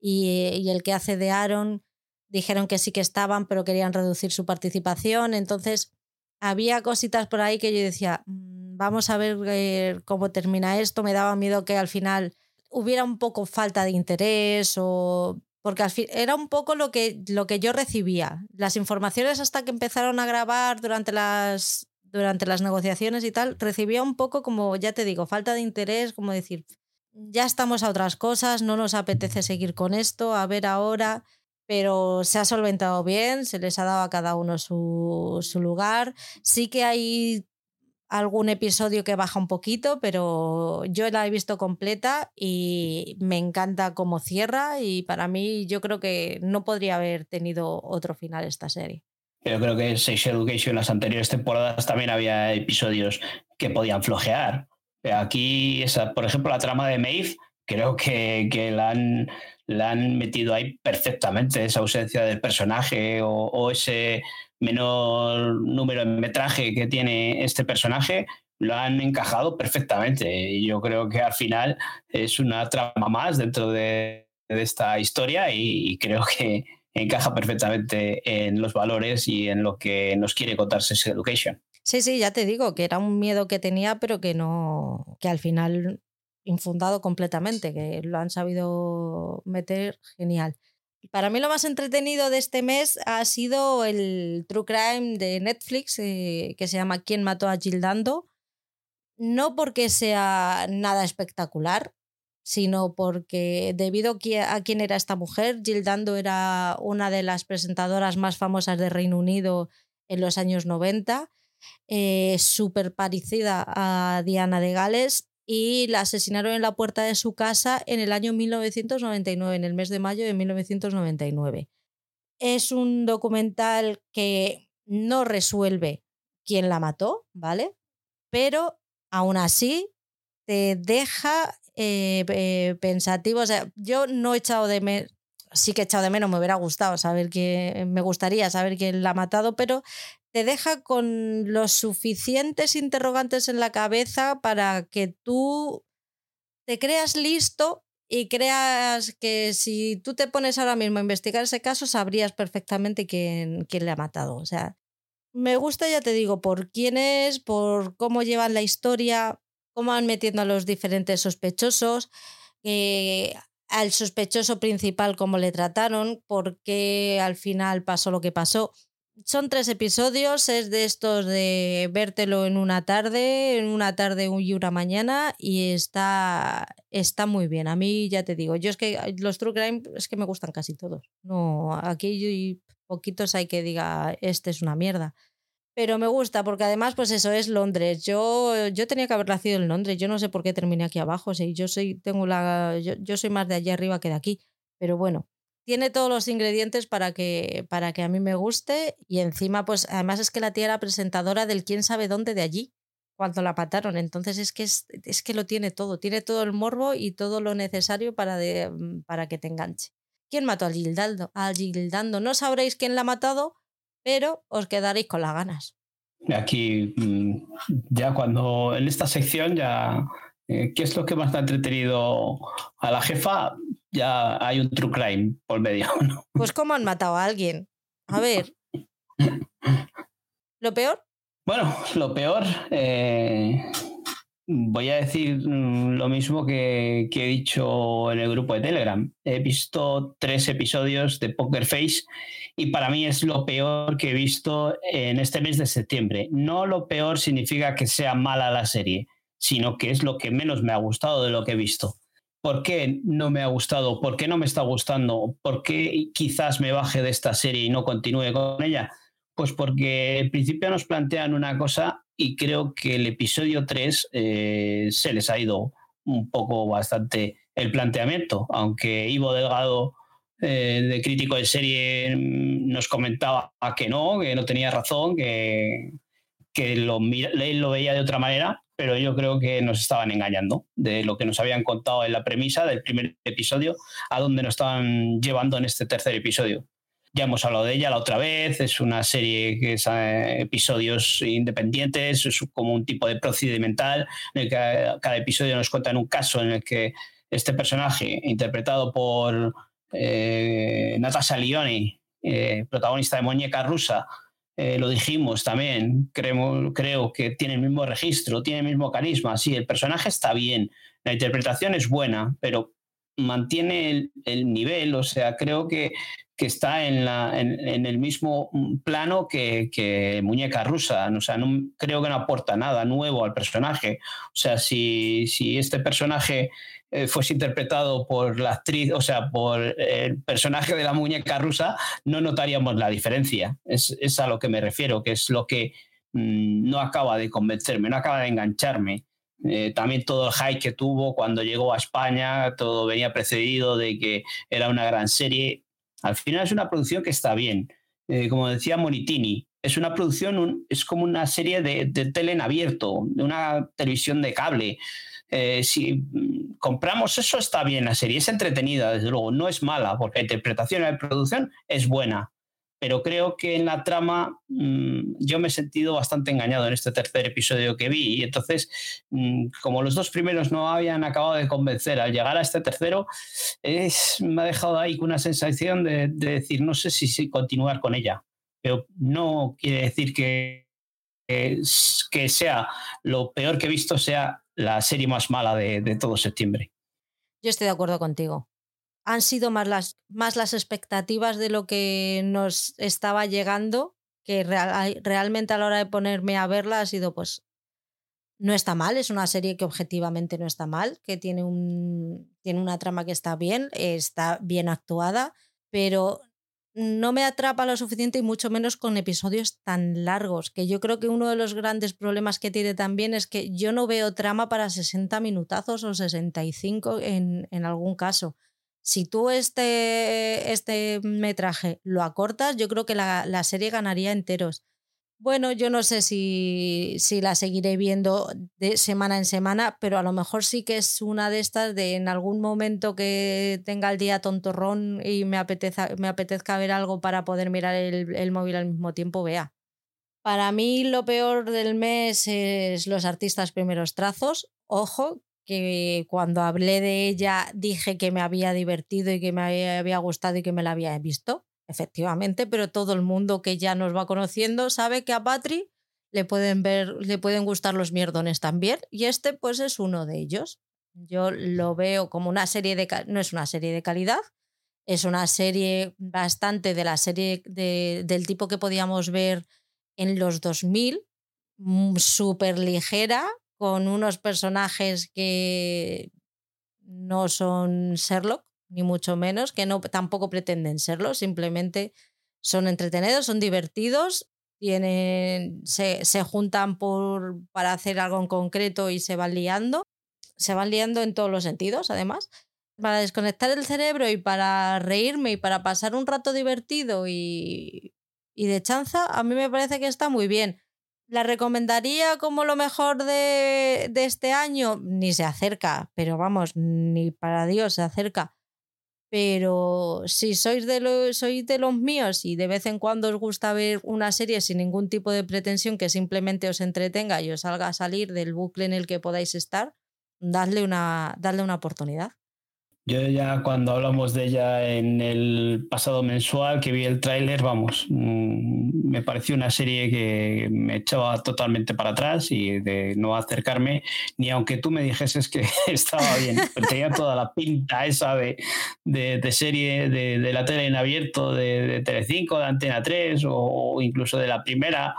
y, y el que hace de Aaron, dijeron que sí que estaban, pero querían reducir su participación. Entonces, había cositas por ahí que yo decía, mm, vamos a ver eh, cómo termina esto. Me daba miedo que al final hubiera un poco falta de interés o porque al fin, era un poco lo que, lo que yo recibía. Las informaciones hasta que empezaron a grabar durante las, durante las negociaciones y tal, recibía un poco como, ya te digo, falta de interés, como decir, ya estamos a otras cosas, no nos apetece seguir con esto, a ver ahora. pero se ha solventado bien, se les ha dado a cada uno su, su lugar. Sí que hay algún episodio que baja un poquito, pero yo la he visto completa y me encanta cómo cierra y para mí yo creo que no podría haber tenido otro final esta serie. Yo creo que Sex Education en las anteriores temporadas también había episodios que podían flojear. Aquí, esa, por ejemplo, la trama de Maeve, creo que, que la, han, la, han, metido ahí perfectamente, esa ausencia del personaje o ese menor número de metraje que tiene este personaje, lo han encajado perfectamente. Yo creo que al final es una trama más dentro de, esta historia y, y, creo que encaja perfectamente en los valores y en lo que nos quiere contar Sex Education. Sí, sí, ya te digo que era un miedo que tenía, pero que no, que al final infundado completamente, que lo han sabido meter genial. Para mí lo más entretenido de este mes ha sido el True Crime de Netflix eh, que se llama ¿Quién mató a Gildando? No porque sea nada espectacular, sino porque debido a quién era esta mujer, Gildando era una de las presentadoras más famosas de Reino Unido en los años 90, eh, súper parecida a Diana de Gales y la asesinaron en la puerta de su casa en el año 1999, en el mes de mayo de 1999. Es un documental que no resuelve quién la mató, ¿vale? Pero aún así te deja eh, pensativo. O sea, yo no he echado de menos, sí que he echado de menos, me hubiera gustado saber que me gustaría saber quién la ha matado, pero te deja con los suficientes interrogantes en la cabeza para que tú te creas listo y creas que si tú te pones ahora mismo a investigar ese caso, sabrías perfectamente quién, quién le ha matado. O sea, me gusta, ya te digo, por quién es, por cómo llevan la historia, cómo van metiendo a los diferentes sospechosos, eh, al sospechoso principal, cómo le trataron, por qué al final pasó lo que pasó son tres episodios, es de estos de vértelo en una tarde, en una tarde y una mañana y está, está muy bien. A mí ya te digo, yo es que los True Crime es que me gustan casi todos. No, aquí poquitos hay que diga, este es una mierda. Pero me gusta porque además, pues eso es Londres. Yo, yo tenía que haber nacido en Londres. Yo no sé por qué terminé aquí abajo. Sí, yo soy, tengo la, yo, yo soy más de allá arriba que de aquí. Pero bueno, tiene todos los ingredientes para que, para que a mí me guste y encima, pues además es que la tía era presentadora del quién sabe dónde de allí cuando la pataron. Entonces es que, es, es que lo tiene todo, tiene todo el morbo y todo lo necesario para, mm, para que te enganche. ¿Quién mató a Gildando? A Gildando. No sabréis quién la ha matado, pero os quedaréis con las ganas. Aquí, mm, ya cuando en esta sección ya eh, ¿Qué es lo que más ha entretenido a la jefa? Ya hay un true crime por medio. ¿no? Pues cómo han matado a alguien. A ver. ¿Lo peor? Bueno, lo peor, eh, voy a decir mm, lo mismo que, que, he dicho en el grupo de Telegram. He visto tres episodios de Poker Face y para mí es lo peor que he visto en este mes de septiembre. No lo peor significa que sea mala la serie sino que es lo que menos me ha gustado de lo que he visto. ¿Por qué no me ha gustado? ¿Por qué no me está gustando? ¿Por qué quizás me baje de esta serie y no continúe con ella? Pues porque en principio nos plantean una cosa y creo que el episodio 3 eh, se les ha ido un poco bastante el planteamiento, aunque Ivo Delgado, eh, de crítico de serie, nos comentaba que no, que no tenía razón, que, él lo veía de otra manera, pero yo creo que nos estaban engañando de lo que nos habían contado en la premisa del primer episodio a donde nos estaban llevando en este tercer episodio. Ya hemos hablado de ella la otra vez, es una serie que es eh, episodios independientes, es como un tipo de procedimental en el que cada episodio nos cuenta en un caso en el que este personaje, interpretado por eh, Natasha Lioni, eh, protagonista de Muñeca Rusa, eh, lo dijimos también, creo, creo que tiene el mismo registro, tiene el mismo carisma. Sí, el personaje está bien, la interpretación es buena, pero mantiene el, nivel, o sea, creo que, que está en, la, en, el mismo plano que, Muñeca Rusa, o sea, no, creo que no aporta nada nuevo al personaje. O sea, si, si este personaje eh, fuese interpretado por la actriz, o sea, por el personaje de la muñeca rusa, no notaríamos la diferencia. Es, es a lo que me refiero, que es lo que mm, no acaba de convencerme, no acaba de engancharme. Eh, también todo el hype que tuvo cuando llegó a España, todo venía precedido de que era una gran serie. Al final es una producción que está bien. Eh, como decía Monitini, es una producción, es como una serie de, de tele en abierto, de una televisión de cable. Eh, si compramos eso, está bien la serie, es entretenida, desde luego, no es mala, porque la interpretación y la producción es buena, pero creo que en la trama mm, yo me he sentido bastante engañado en este tercer episodio que vi, y entonces, mm, como los dos primeros no habían acabado de convencer, al llegar a este tercero, es, me ha dejado ahí una sensación de, decir, no sé si, continuar con ella, pero no quiere decir que, que sea lo peor que he visto sea la serie más mala de, todo septiembre. Yo estoy de acuerdo contigo. Han sido más las, más las expectativas de lo que nos estaba llegando, que realmente a la hora de ponerme a verla ha sido pues no está mal, es una serie que objetivamente no está mal, que tiene, un, tiene una trama que está bien, está bien actuada, pero no me atrapa lo suficiente y mucho menos con episodios tan largos, que yo creo que uno de los grandes problemas que tiene también es que yo no veo trama para 60 minutazos o 65 en, en algún caso. Si tú este, este metraje lo acortas, yo creo que la, la serie ganaría enteros. Bueno, yo no sé si, si, la seguiré viendo de semana en semana, pero a lo mejor sí que es una de estas de en algún momento que tenga el día tontorrón y me, apetezca, me apetezca ver algo para poder mirar el, el móvil al mismo tiempo, vea. Para mí lo peor del mes es los artistas primeros trazos. Ojo, que cuando hablé de ella dije que me había divertido y que me había gustado y que me la había visto efectivamente, pero todo el mundo que ya nos va conociendo sabe que a Patri le pueden ver, le pueden gustar los mierdones también, y este pues es uno de ellos. Yo lo veo como una serie de no es una serie de calidad, es una serie bastante de la serie de, del tipo que podíamos ver en los 2000, mm, súper ligera, con unos personajes que no son Sherlock, ni mucho menos, que no tampoco pretenden serlo, simplemente son entretenidos, son divertidos, tienen, se, se juntan por, para hacer algo en concreto y se van liando. Se van liando en todos los sentidos, además. Para desconectar el cerebro y para reírme y para pasar un rato divertido y, y de chanza, a mí me parece que está muy bien. ¿La recomendaría como lo mejor de, de, este año? Ni se acerca, pero vamos, ni para Dios se acerca. Pero si sois de, los, sois de los míos y de vez en cuando os gusta ver una serie sin ningún tipo de pretensión que simplemente os entretenga y os haga salir del bucle en el que podáis estar, dadle una, dadle una oportunidad. Yo ya cuando hablamos de ella en el pasado mensual que vi el tráiler, vamos, mm, me pareció una serie que me echaba totalmente para atrás y de no acercarme, ni aunque tú me dijeses que estaba bien, tenía toda la pinta esa de, de, serie de, de, la tele en abierto de, de Telecinco, de Antena 3 o incluso de la primera,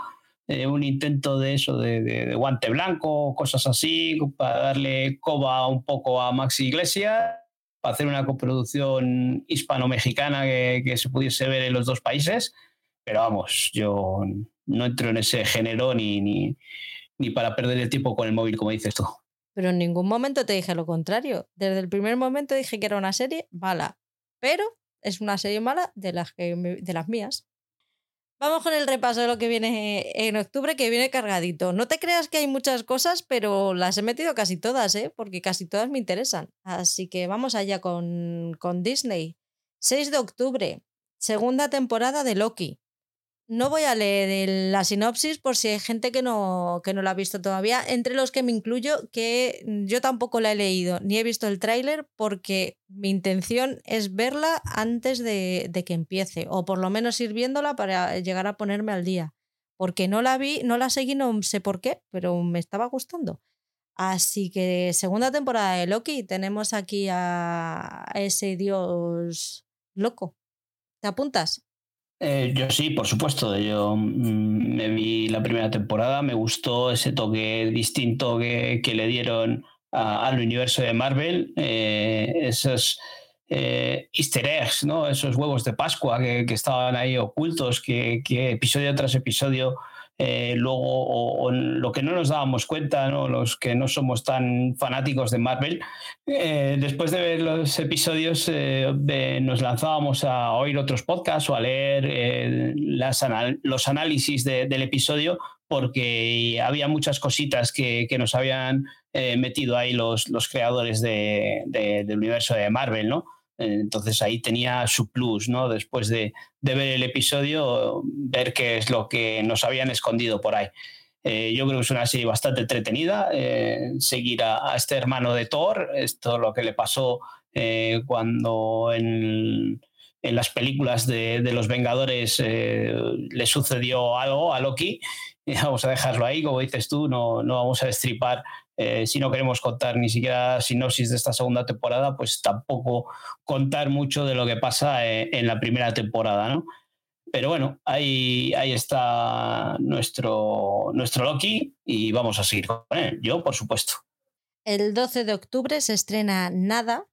eh, un intento de eso, de, de, guante blanco, cosas así, para darle coba un poco a Maxi Iglesias para hacer una coproducción hispano-mexicana que, se pudiese ver en los dos países. Pero vamos, yo no entro en ese género ni, ni, ni para perder el tiempo con el móvil, como dices tú. Pero en ningún momento te dije lo contrario. Desde el primer momento dije que era una serie mala. Pero es una serie mala de las, que de las mías. Vamos con el repaso de lo que viene en octubre, que viene cargadito. No te creas que hay muchas cosas, pero las he metido casi todas, ¿eh? porque casi todas me interesan. Así que vamos allá con, con Disney. 6 de octubre, segunda temporada de Loki. No voy a leer la sinopsis por si hay gente que no, que no la ha visto todavía, entre los que me incluyo, que yo tampoco la he leído ni he visto el tráiler porque mi intención es verla antes de, de, que empiece, o por lo menos ir viéndola para llegar a ponerme al día. Porque no la vi, no la seguí, no sé por qué, pero me estaba gustando. Así que segunda temporada de Loki, tenemos aquí a ese dios loco. ¿Te apuntas? Eh, yo sí, por supuesto. Yo mm, me vi la primera temporada, me gustó ese toque distinto que, le dieron al universo de Marvel, eh, esos eh, easter eggs, ¿no? esos huevos de Pascua que, estaban ahí ocultos, que, que episodio tras episodio eh, luego o, lo que no nos dábamos cuenta, ¿no? los que no somos tan fanáticos de Marvel, eh, después de ver los episodios eh, nos lanzábamos a oír otros podcasts o a leer las los análisis del episodio porque había muchas cositas que, que nos habían metido ahí los, los creadores de, del universo de Marvel, ¿no? Entonces ahí tenía su plus, ¿no? Después de, ver el episodio, ver qué es lo que nos habían escondido por ahí. Eh, yo creo que es una serie bastante entretenida. Eh, seguir a, este hermano de Thor, esto lo que le pasó eh, cuando en, las películas de, los Vengadores le sucedió algo a Loki. Vamos a dejarlo ahí, como dices tú, no, no vamos a destripar eh, si no queremos contar ni siquiera sinopsis de esta segunda temporada, pues tampoco contar mucho de lo que pasa eh, en, la primera temporada, ¿no? Pero bueno, ahí, ahí está nuestro, nuestro Loki y vamos a seguir con él. Yo, por supuesto. El 12 de octubre se estrena Nada,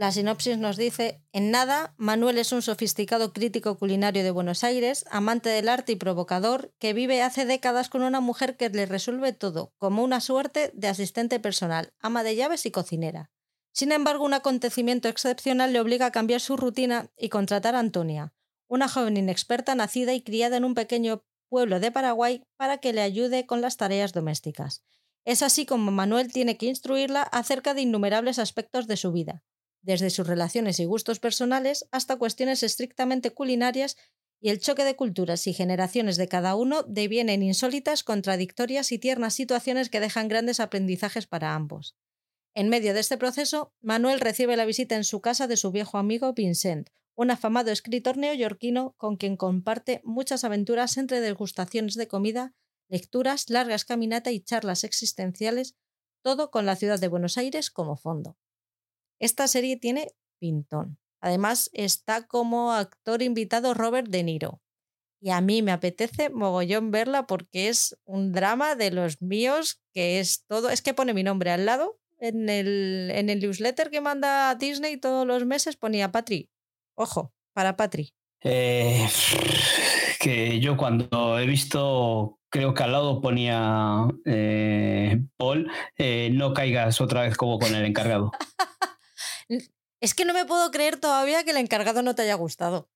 la sinopsis nos dice, en nada, Manuel es un sofisticado crítico culinario de Buenos Aires, amante del arte y provocador, que vive hace décadas con una mujer que le resuelve todo, como una suerte de asistente personal, ama de llaves y cocinera. Sin embargo, un acontecimiento excepcional le obliga a cambiar su rutina y contratar a Antonia, una joven inexperta nacida y criada en un pequeño pueblo de Paraguay, para que le ayude con las tareas domésticas. Es así como Manuel tiene que instruirla acerca de innumerables aspectos de su vida, desde sus relaciones y gustos personales hasta cuestiones estrictamente culinarias y el choque de culturas y generaciones de cada uno devienen insólitas, contradictorias y tiernas situaciones que dejan grandes aprendizajes para ambos. En medio de este proceso, Manuel recibe la visita en su casa de su viejo amigo Vincent, un afamado escritor neoyorquino con quien comparte muchas aventuras entre degustaciones de comida, lecturas, largas caminatas y charlas existenciales, todo con la ciudad de Buenos Aires como fondo. Esta serie tiene pintón. Además, está como actor invitado Robert De Niro. Y a mí me apetece mogollón verla porque es un drama de los míos, que es todo. Es que pone mi nombre al lado. En el, en el newsletter que manda Disney todos los meses ponía Patri. Ojo, para Patri. Eh, que yo cuando he visto, creo que al lado ponía eh, Paul, eh, no caigas otra vez como con el encargado. Es que no me puedo creer todavía que el encargado no te haya gustado.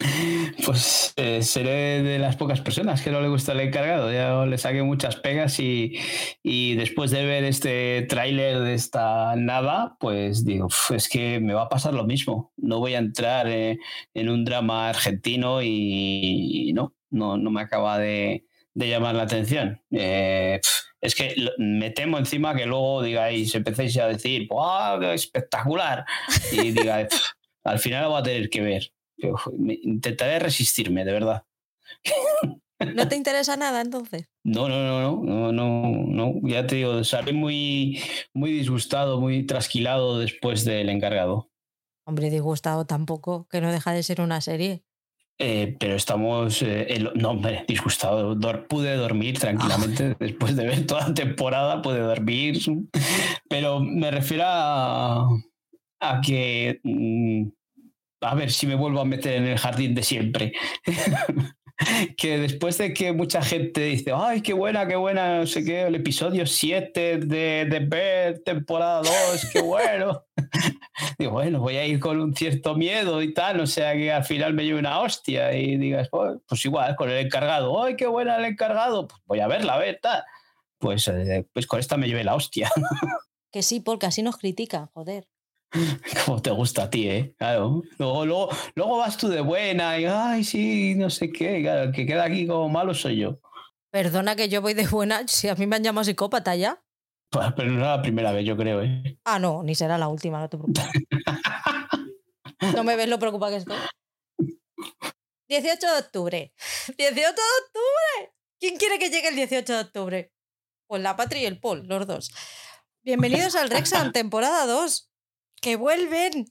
Pues eh, seré de las pocas personas que no le gusta el encargado. Ya le saqué muchas pegas y, después de ver este tráiler de esta nada, pues digo, es que me va a pasar lo mismo. No voy a entrar eh, en un drama argentino y, no, no, no me acaba de, llamar la atención. Eh, es que me temo encima que luego digáis, empecéis a decir, ¡wow! ¡Espectacular! Y digáis, al final lo voy a tener que ver. intentaré resistirme, de verdad. ¿No te interesa nada entonces? No, no, no, no, no, no, ya te digo, salí muy, muy disgustado, muy trasquilado después del encargado. Hombre, disgustado tampoco, que no deja de ser una serie. Eh, pero estamos, eh, no, hombre, disgustado. pude dormir tranquilamente después de ver toda la temporada, pude dormir. Pero me refiero a, que, mm, a ver si me vuelvo a meter en el jardín de siempre. que después de que mucha gente dice, ay, qué buena, qué buena, no sé qué, el episodio 7 de, de Beth, temporada 2, qué bueno. Digo, bueno, voy a ir con un cierto miedo y tal, o sea que al final me lleve una hostia y digas, pues igual, con el encargado, ay, qué buena el encargado, pues voy a verla, a ver, tal. Pues, eh, pues con esta me llevé la hostia. Que sí, porque así nos critican, joder. Como te gusta a ti, ¿eh? Claro. Luego, luego, luego vas tú de buena y, ay, sí, no sé qué. Claro, el que queda aquí como malo soy yo. Perdona que yo voy de buena, si a mí me han llamado psicópata ya. Pues, pero no era la primera vez, yo creo, ¿eh? Ah, no, ni será la última, no te preocupes. no me ves lo preocupada que estoy. 18 de octubre. 18 de octubre. ¿Quién quiere que llegue el 18 de octubre? Pues la Patria y el Paul, los dos. Bienvenidos al Rexham, temporada 2. Que vuelven.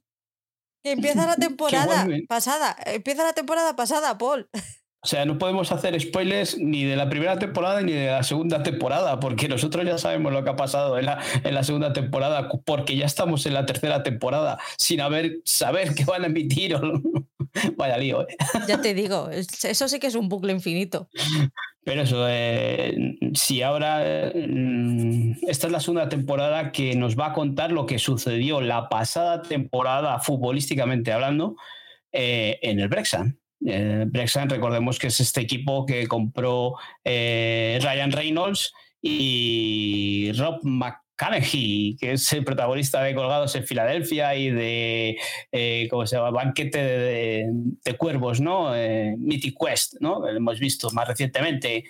Que empieza la temporada pasada. Empieza la temporada pasada, Paul. O sea, no podemos hacer spoilers ni de la primera temporada ni de la segunda temporada, porque nosotros ya sabemos lo que ha pasado en la, en la segunda temporada, porque ya estamos en la tercera temporada sin haber saber qué van a emitir. Vaya lío. ¿eh? Ya te digo, eso sí que es un bucle infinito. Pero eso, eh, si ahora mm, esta es la segunda temporada que nos va a contar lo que sucedió la pasada temporada futbolísticamente hablando eh, en el Brexit. Eh, Brexham, recordemos que es este equipo que compró Ryan Reynolds y Rob McConaughey, que es el protagonista de Colgados en Filadelfia y de, eh, ¿cómo se llama? Banquete de, Cuervos, ¿no? Eh, Mythic Quest, ¿no? Lo hemos visto más recientemente.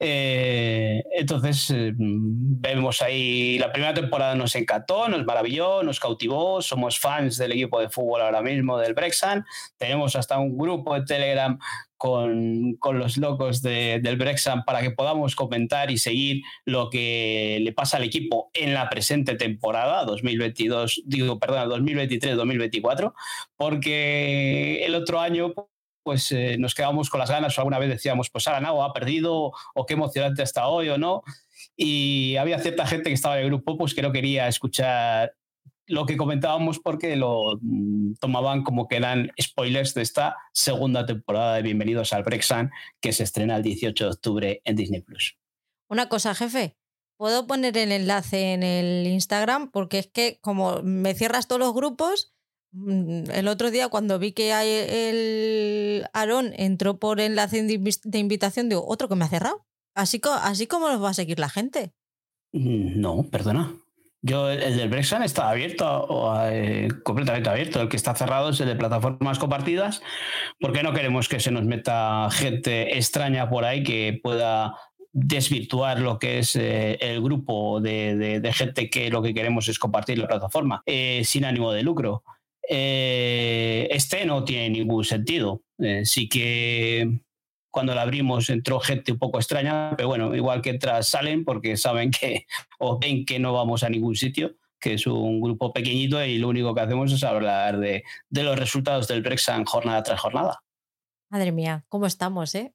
entonces, vemos ahí, la primera temporada nos encantó, nos maravilló, nos cautivó, somos fans del equipo de fútbol ahora mismo del Brexham, tenemos hasta un grupo de Telegram con, con los locos de, del Brexham para que podamos comentar y seguir lo que le pasa al equipo en la presente temporada 2022, digo, perdón, 2023-2024, porque el otro año pues eh, nos quedamos con las ganas o alguna vez decíamos, pues ha ganado, ha perdido, o qué emocionante hasta hoy o no. Y había cierta gente que estaba en el grupo pues que no quería escuchar lo que comentábamos porque lo mm, tomaban como que eran spoilers de esta segunda temporada de Bienvenidos al Brexan que se estrena el 18 de octubre en Disney Plus. Una cosa, jefe, ¿puedo poner el enlace en el Instagram? Porque es que como me cierras todos los grupos, mm, el otro día cuando vi que el Aarón entró por enlace de invitación, digo, otro que me ha cerrado. Así, así como nos va a seguir la gente. Mm, no, perdona. Yo, el del Brexit está abierto, eh, completamente abierto. El que está cerrado es el de plataformas compartidas, porque no queremos que se nos meta gente extraña por ahí que pueda desvirtuar lo que es eh, el grupo de, gente que lo que queremos es compartir la plataforma eh, sin ánimo de lucro. este no tiene ningún sentido. sí que cuando la abrimos entró gente un poco extraña, pero bueno, igual que entras, salen porque saben que o ven que no vamos a ningún sitio, que es un grupo pequeñito y lo único que hacemos es hablar de, los resultados del Brexit jornada tras jornada. Madre mía, ¿cómo estamos, eh?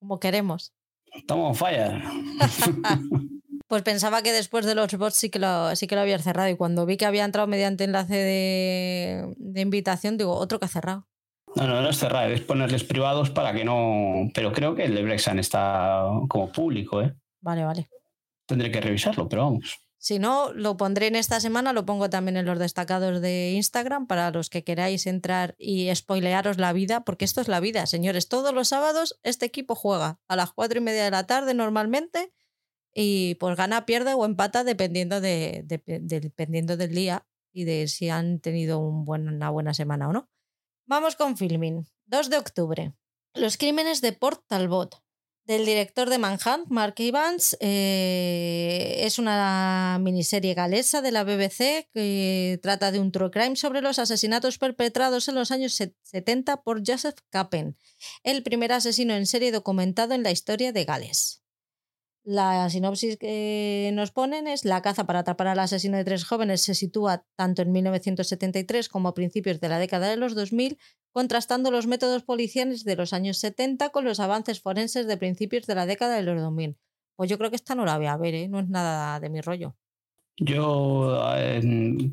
¿Cómo queremos? Estamos on fire. pues pensaba que después de los bots sí que lo, sí que lo había cerrado y cuando vi que había entrado mediante enlace de, de invitación, digo, otro que ha cerrado. No, no, no es cerrar, es ponerles privados para que no. Pero creo que el de Brexan está como público, ¿eh? Vale, vale. Tendré que revisarlo, pero vamos. Si no, lo pondré en esta semana, lo pongo también en los destacados de Instagram para los que queráis entrar y spoilearos la vida, porque esto es la vida, señores. Todos los sábados este equipo juega a las cuatro y media de la tarde normalmente y pues gana, pierde o empata dependiendo, de, dependiendo del día y de si han tenido un buen, una buena semana o no. Vamos con filming. 2 de octubre. Los crímenes de Port Talbot. Del director de Manhunt, Mark Evans. Eh, es una miniserie galesa de la BBC que trata de un true crime sobre los asesinatos perpetrados en los años 70 por Joseph Capen, el primer asesino en serie documentado en la historia de Gales. La sinopsis que nos ponen es la caza para atrapar al asesino de tres jóvenes se sitúa tanto en 1973 como a principios de la década de los 2000, contrastando los métodos policiales de los años 70 con los avances forenses de principios de la década de los 2000. Pues yo creo que esta no la voy a ver, ¿eh? no es nada de mi rollo. Yo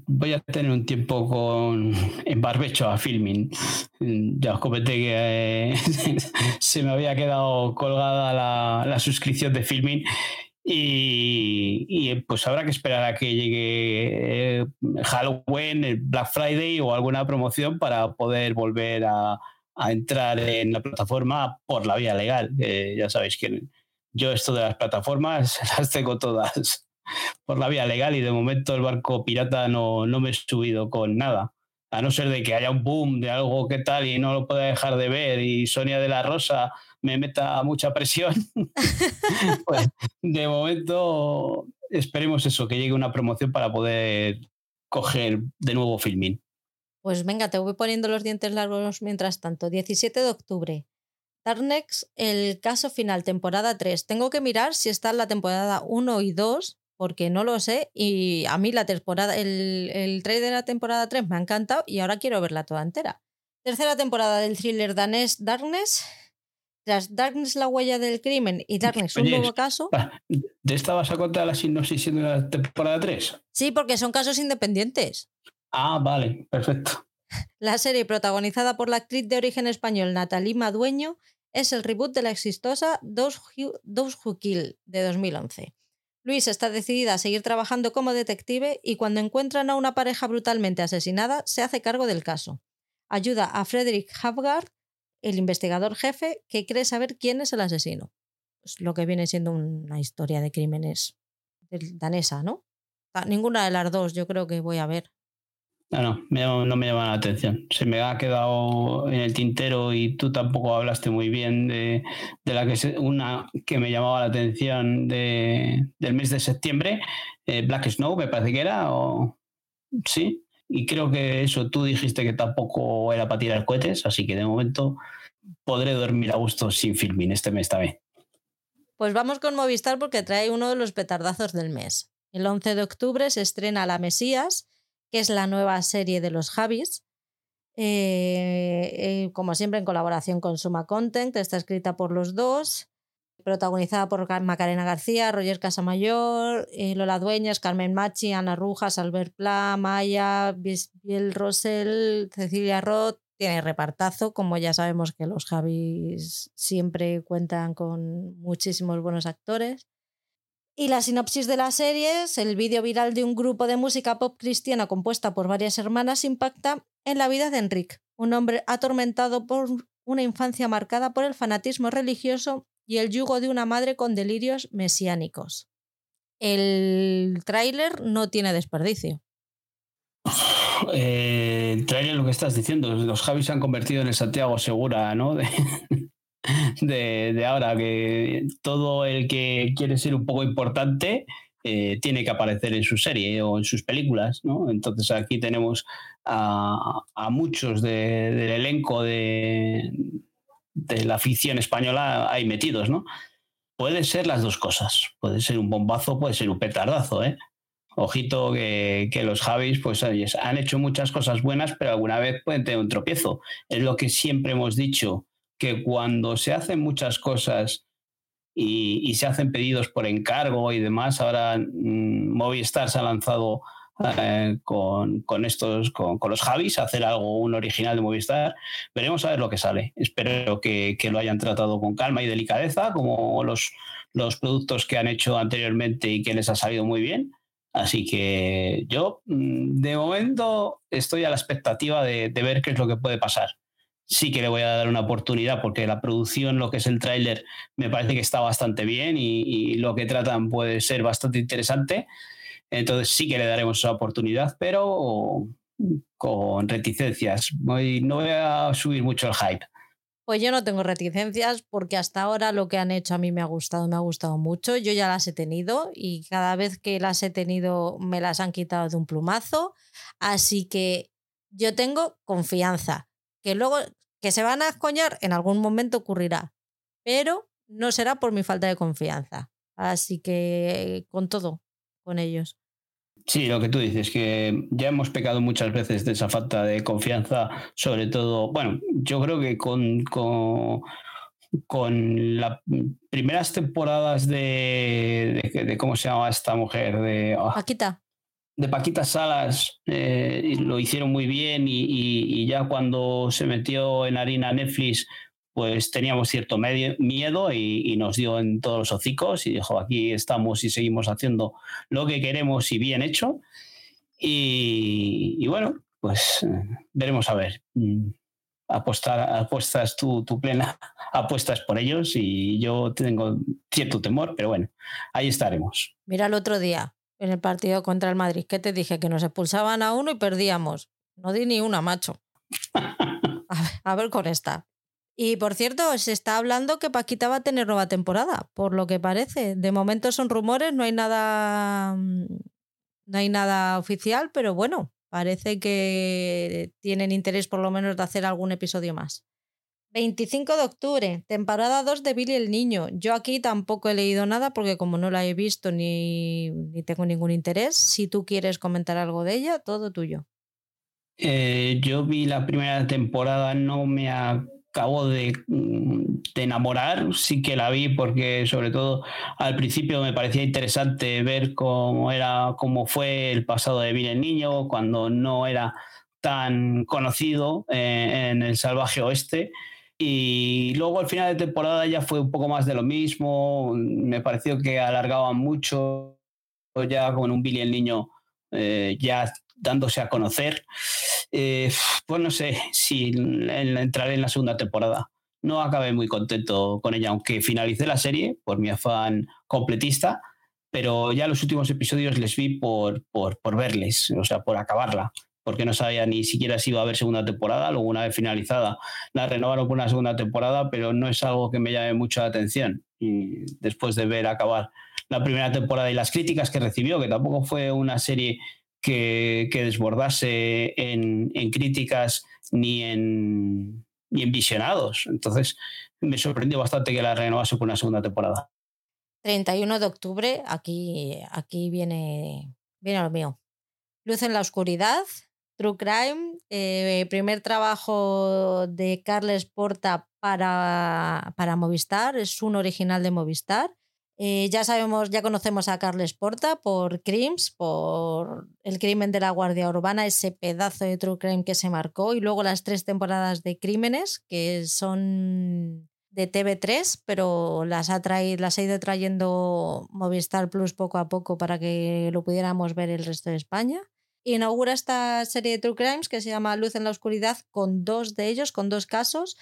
voy a tener un tiempo con en barbecho a filming. Ya os comenté que eh, se me había quedado colgada la, suscripción de filming y, pues habrá que esperar a que llegue eh, Halloween, el Black Friday o alguna promoción para poder volver a, entrar en la plataforma por la vía legal. ya sabéis que yo esto de las plataformas las tengo todas por la vía legal y de momento el barco pirata no, no me he subido con nada. A no ser de que haya un boom de algo que tal y no lo pueda dejar de ver y Sonia de la Rosa me meta mucha presión. pues de momento esperemos eso, que llegue una promoción para poder coger de nuevo filming. Pues venga, te voy poniendo los dientes largos mientras tanto. 17 de octubre. Darnex, el caso final, temporada 3. Tengo que mirar si está en la temporada 1 y 2 porque no lo sé y a mí la temporada, el, el trailer de la temporada 3 me ha encantado y ahora quiero verla toda entera. Tercera temporada del thriller danés Darkness. Tras Darkness, la huella del crimen y Darkness, un nuevo caso. ¿De esta vas a contar la sinopsis de la temporada 3? Sí, porque son casos independientes. Ah, vale, perfecto. La serie, protagonizada por la actriz de origen español Natalie Madueño, es el reboot de la exitosa Those Who, Those Who Kill de 2011. Luis está decidida a seguir trabajando como detective y cuando encuentran a una pareja brutalmente asesinada, se hace cargo del caso. Ayuda a Frederick Havgard, el investigador jefe, que cree saber quién es el asesino. Pues lo que viene siendo una historia de crímenes danesa, ¿no? Ninguna de las dos yo creo que voy a ver. No, no, no me llama la atención. Se me ha quedado en el tintero y tú tampoco hablaste muy bien de, de la que se- una que me llamaba la atención de, del mes de septiembre, eh, Black Snow, me parece que era, o sí. Y creo que eso tú dijiste que tampoco era para tirar cohetes, así que de momento podré dormir a gusto sin filming este mes también. Pues vamos con Movistar porque trae uno de los petardazos del mes. El 11 de octubre se estrena La Mesías, que es la nueva serie de los Javis. Eh, eh, como siempre, en colaboración con Suma Content, está escrita por los dos, protagonizada por Ca- Macarena García, Roger Casamayor, eh, Lola Dueñas, Carmen Machi, Ana Rujas, Albert Pla, Maya, Biel Rosell, Cecilia Roth. Tiene repartazo, como ya sabemos que los Javis siempre cuentan con muchísimos buenos actores. Y la sinopsis de la serie es el vídeo viral de un grupo de música pop cristiana compuesta por varias hermanas impacta en la vida de Enric, un hombre atormentado por una infancia marcada por el fanatismo religioso y el yugo de una madre con delirios mesiánicos. El tráiler no tiene desperdicio. Eh, el trailer lo que estás diciendo, los Javis se han convertido en el Santiago Segura, ¿no? de, ahora, que todo el que quiere ser un poco importante eh, tiene que aparecer en su serie o en sus películas, ¿no? Entonces aquí tenemos a, muchos de- del elenco de, de la ficción española ahí metidos, ¿no? Puede ser las dos cosas, puede ser un bombazo, puede ser un petardazo, ¿eh? Ojito que, que los Javis pues han hecho muchas cosas buenas, pero alguna vez pueden tener un tropiezo. Es lo que siempre hemos dicho, que cuando se hacen muchas cosas y, se hacen pedidos por encargo y demás, ahora mm, Movistar se ha lanzado eh, con, con estos, con, los Javis, a hacer algo, un original de Movistar. Veremos a ver lo que sale. Espero que, lo hayan tratado con calma y delicadeza, como los, los productos que han hecho anteriormente y que les ha salido muy bien. Así que yo, mm, de momento, estoy a la expectativa de ver qué es lo que puede pasar. Sí que le voy a dar una oportunidad porque la producción, lo que es el tráiler, me parece que está bastante bien y, lo que tratan puede ser bastante interesante. Entonces sí que le daremos esa oportunidad, pero con reticencias. No voy a subir mucho el hype. Pues yo no tengo reticencias porque hasta ahora lo que han hecho a mí me ha gustado, me ha gustado mucho. Yo ya las he tenido y cada vez que las he tenido me las han quitado de un plumazo. Así que yo tengo confianza. Que luego que se van a escoñar en algún momento ocurrirá, pero no será por mi falta de confianza. Así que con todo, con ellos. Sí, lo que tú dices, que ya hemos pecado muchas veces de esa falta de confianza, sobre todo, bueno, yo creo que con, con, con las primeras temporadas de, de, de cómo se llama esta mujer, de, ah, Paquita, de Paquita Salas, eh, lo hicieron muy bien y, ya cuando se metió en harina Netflix, pues teníamos cierto medio- miedo y, nos dio en todos los hocicos y dijo, aquí estamos y seguimos haciendo lo que queremos y bien hecho. Y, y bueno, pues eh, veremos a ver. Mm, Apostar, apuestas tu, tu plena apuestas por ellos y yo tengo cierto temor, pero bueno, ahí estaremos. mira el otro día en el partido contra el Madrid que te dije que nos expulsaban a uno y perdíamos. No di ni una, macho. A ver, a ver con esta. Y por cierto, se está hablando que Paquita va a tener nueva temporada, por lo que parece. De momento son rumores, no hay nada. mm, No hay nada oficial, pero bueno, parece que tienen interés por lo menos de hacer algún episodio más. 25 de octubre, temporada 2 de Billy el Niño. Yo aquí tampoco he leído nada porque como no la he visto ni, ni tengo ningún interés, si tú quieres comentar algo de ella, todo tuyo. Eh, yo vi la primera temporada, no me acabo de, mm, de, enamorar, sí que la vi porque sobre todo al principio me parecía interesante ver cómo era, cómo fue el pasado de Billy el Niño, cuando no era tan conocido eh, en el salvaje oeste. Y luego al final de temporada ya fue un poco más de lo mismo. Me pareció que alargaban mucho ya con un Billy el niño eh, ya dándose a conocer. Eh, pues no sé si entraré en la segunda temporada. No acabé muy contento con ella, aunque finalicé la serie por mi afán completista, pero ya los últimos episodios les vi por, por, por verles, o sea, por acabarla porque no sabía ni siquiera si iba a haber segunda temporada. Luego, una vez finalizada, la renovaron por una segunda temporada, pero no es algo que me llame mucho la atención. Y después de ver acabar la primera temporada y las críticas que recibió, que tampoco fue una serie que, desbordase en, críticas ni en, ni en visionados. Entonces, me sorprendió bastante que la renovase por una segunda temporada. 31 de octubre, aquí, aquí viene, viene lo mío. Luz en la oscuridad, True Crime, eh, primer trabajo de Carles Porta para, para Movistar, es un original de Movistar. Eh, ya sabemos, ya conocemos a Carles Porta por Crimes, por el crimen de la Guardia Urbana, ese pedazo de True Crime que se marcó, y luego las tres temporadas de Crímenes, que son de TV3, pero las ha, traído, las ha ido trayendo Movistar Plus poco a poco para que lo pudiéramos ver el resto de España inaugura esta serie de True Crimes que se llama Luz en la Oscuridad con dos de ellos, con dos casos.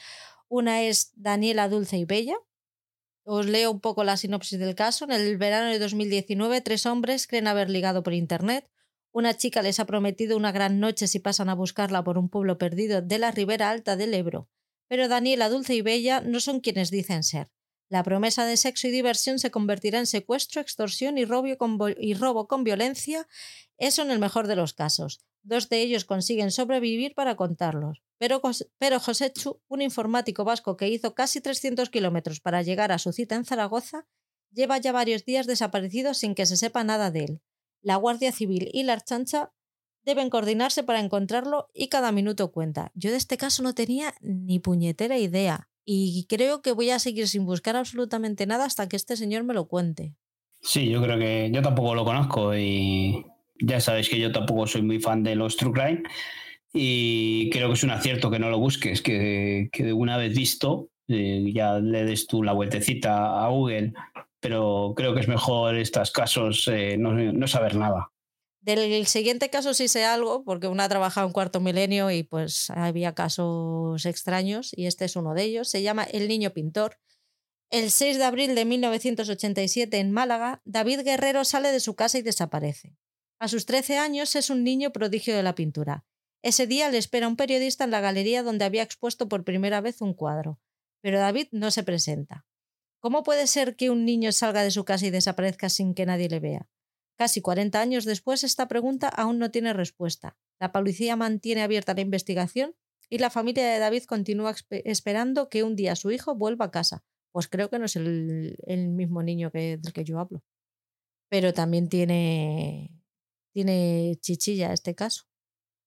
Una es Daniela Dulce y Bella. Os leo un poco la sinopsis del caso. En el verano de 2019, tres hombres creen haber ligado por Internet. Una chica les ha prometido una gran noche si pasan a buscarla por un pueblo perdido de la ribera alta del Ebro. Pero Daniela Dulce y Bella no son quienes dicen ser. La promesa de sexo y diversión se convertirá en secuestro, extorsión y robo con, y robo con violencia, eso en el mejor de los casos. Dos de ellos consiguen sobrevivir para contarlos. Pero, pero José Chu, un informático vasco que hizo casi 300 kilómetros para llegar a su cita en Zaragoza, lleva ya varios días desaparecido sin que se sepa nada de él. La Guardia Civil y la Archancha deben coordinarse para encontrarlo y cada minuto cuenta. Yo de este caso no tenía ni puñetera idea y creo que voy a seguir sin buscar absolutamente nada hasta que este señor me lo cuente. Sí, yo creo que yo tampoco lo conozco y ya sabéis que yo tampoco soy muy fan de los True Crime y creo que es un acierto que no lo busques, que, que una vez visto eh, ya le des tú la vueltecita a Google, pero creo que es mejor estos casos eh, no, saber nada. Del siguiente caso sí sé algo, porque una ha trabajado en cuarto milenio y pues había casos extraños y este es uno de ellos. Se llama El Niño Pintor. El 6 de abril de 1987 en Málaga, David Guerrero sale de su casa y desaparece. A sus 13 años es un niño prodigio de la pintura. Ese día le espera un periodista en la galería donde había expuesto por primera vez un cuadro, pero David no se presenta. ¿Cómo puede ser que un niño salga de su casa y desaparezca sin que nadie le vea? Casi 40 años después, esta pregunta aún no tiene respuesta. La policía mantiene abierta la investigación y la familia de David continúa esperando que un día su hijo vuelva a casa. Pues creo que no es el, mismo niño que, del que yo hablo. Pero también tiene, tiene chichilla este caso.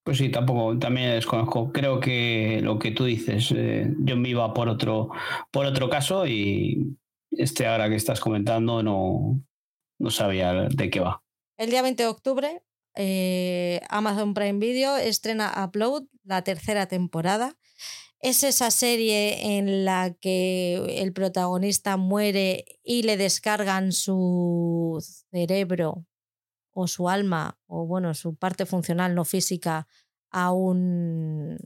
Pues sí, tampoco, también desconozco. Creo que lo que tú dices, eh, yo me iba por otro, por otro caso y este ahora que estás comentando no, no sabía de qué va. El día 20 de octubre, eh, Amazon Prime Video estrena Upload, la tercera temporada. Es esa serie en la que el protagonista muere y le descargan su cerebro o su alma, o bueno, su parte funcional no física, a, un,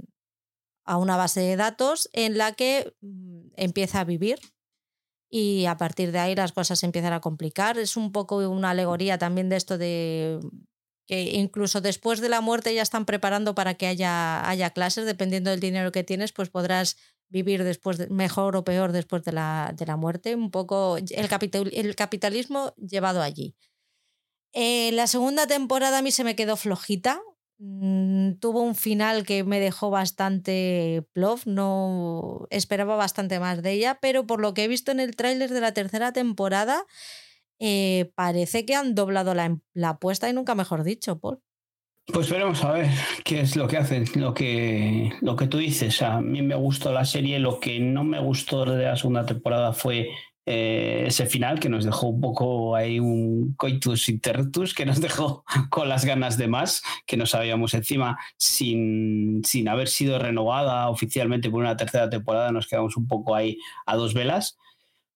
a una base de datos en la que mm, empieza a vivir y a partir de ahí las cosas se empiezan a complicar. Es un poco una alegoría también de esto de que incluso después de la muerte ya están preparando para que haya, haya clases, dependiendo del dinero que tienes, pues podrás vivir después mejor o peor después de la, de la muerte. Un poco el, capital, el capitalismo llevado allí. Eh, la segunda temporada a mí se me quedó flojita. Mm, tuvo un final que me dejó bastante plof, no esperaba bastante más de ella, pero por lo que he visto en el tráiler de la tercera temporada, eh, parece que han doblado la, la apuesta y nunca mejor dicho, Paul. Pues veremos a ver qué es lo que hacen, lo que, lo que tú dices. A mí me gustó la serie, lo que no me gustó de la segunda temporada fue eh, ese final que nos dejó un poco ahí un coitus interruptus, que nos dejó con las ganas de más, que no sabíamos encima sin, sin haber sido renovada oficialmente por una tercera temporada, nos quedamos un poco ahí a dos velas.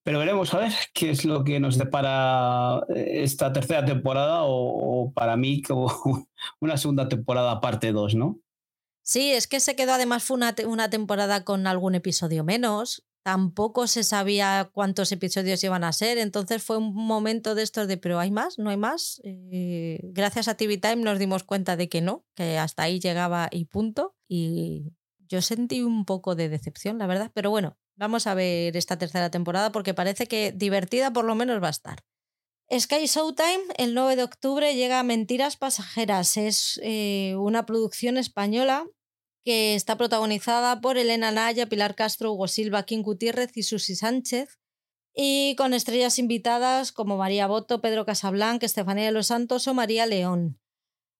Pero veremos a ver qué es lo que nos depara eh, esta tercera temporada o, para mí como una segunda temporada parte 2, ¿no? Sí, es que se quedó además fue una, temporada con algún episodio menos. Tampoco se sabía cuántos episodios iban a ser, entonces fue un momento de estos de, pero hay más, no hay más. Eh, gracias a TV Time nos dimos cuenta de que no, que hasta ahí llegaba y punto. Y yo sentí un poco de decepción, la verdad, pero bueno, Vamos a ver esta tercera temporada porque parece que divertida por lo menos va a estar. Sky Showtime, el 9 de octubre, llega a Mentiras Pasajeras. Es eh, una producción española que está protagonizada por Elena Naya, Pilar Castro, Hugo Silva, King Gutiérrez y Susi Sánchez. Y con estrellas invitadas como María Boto, Pedro Casablanca, Estefanía de los Santos o María León.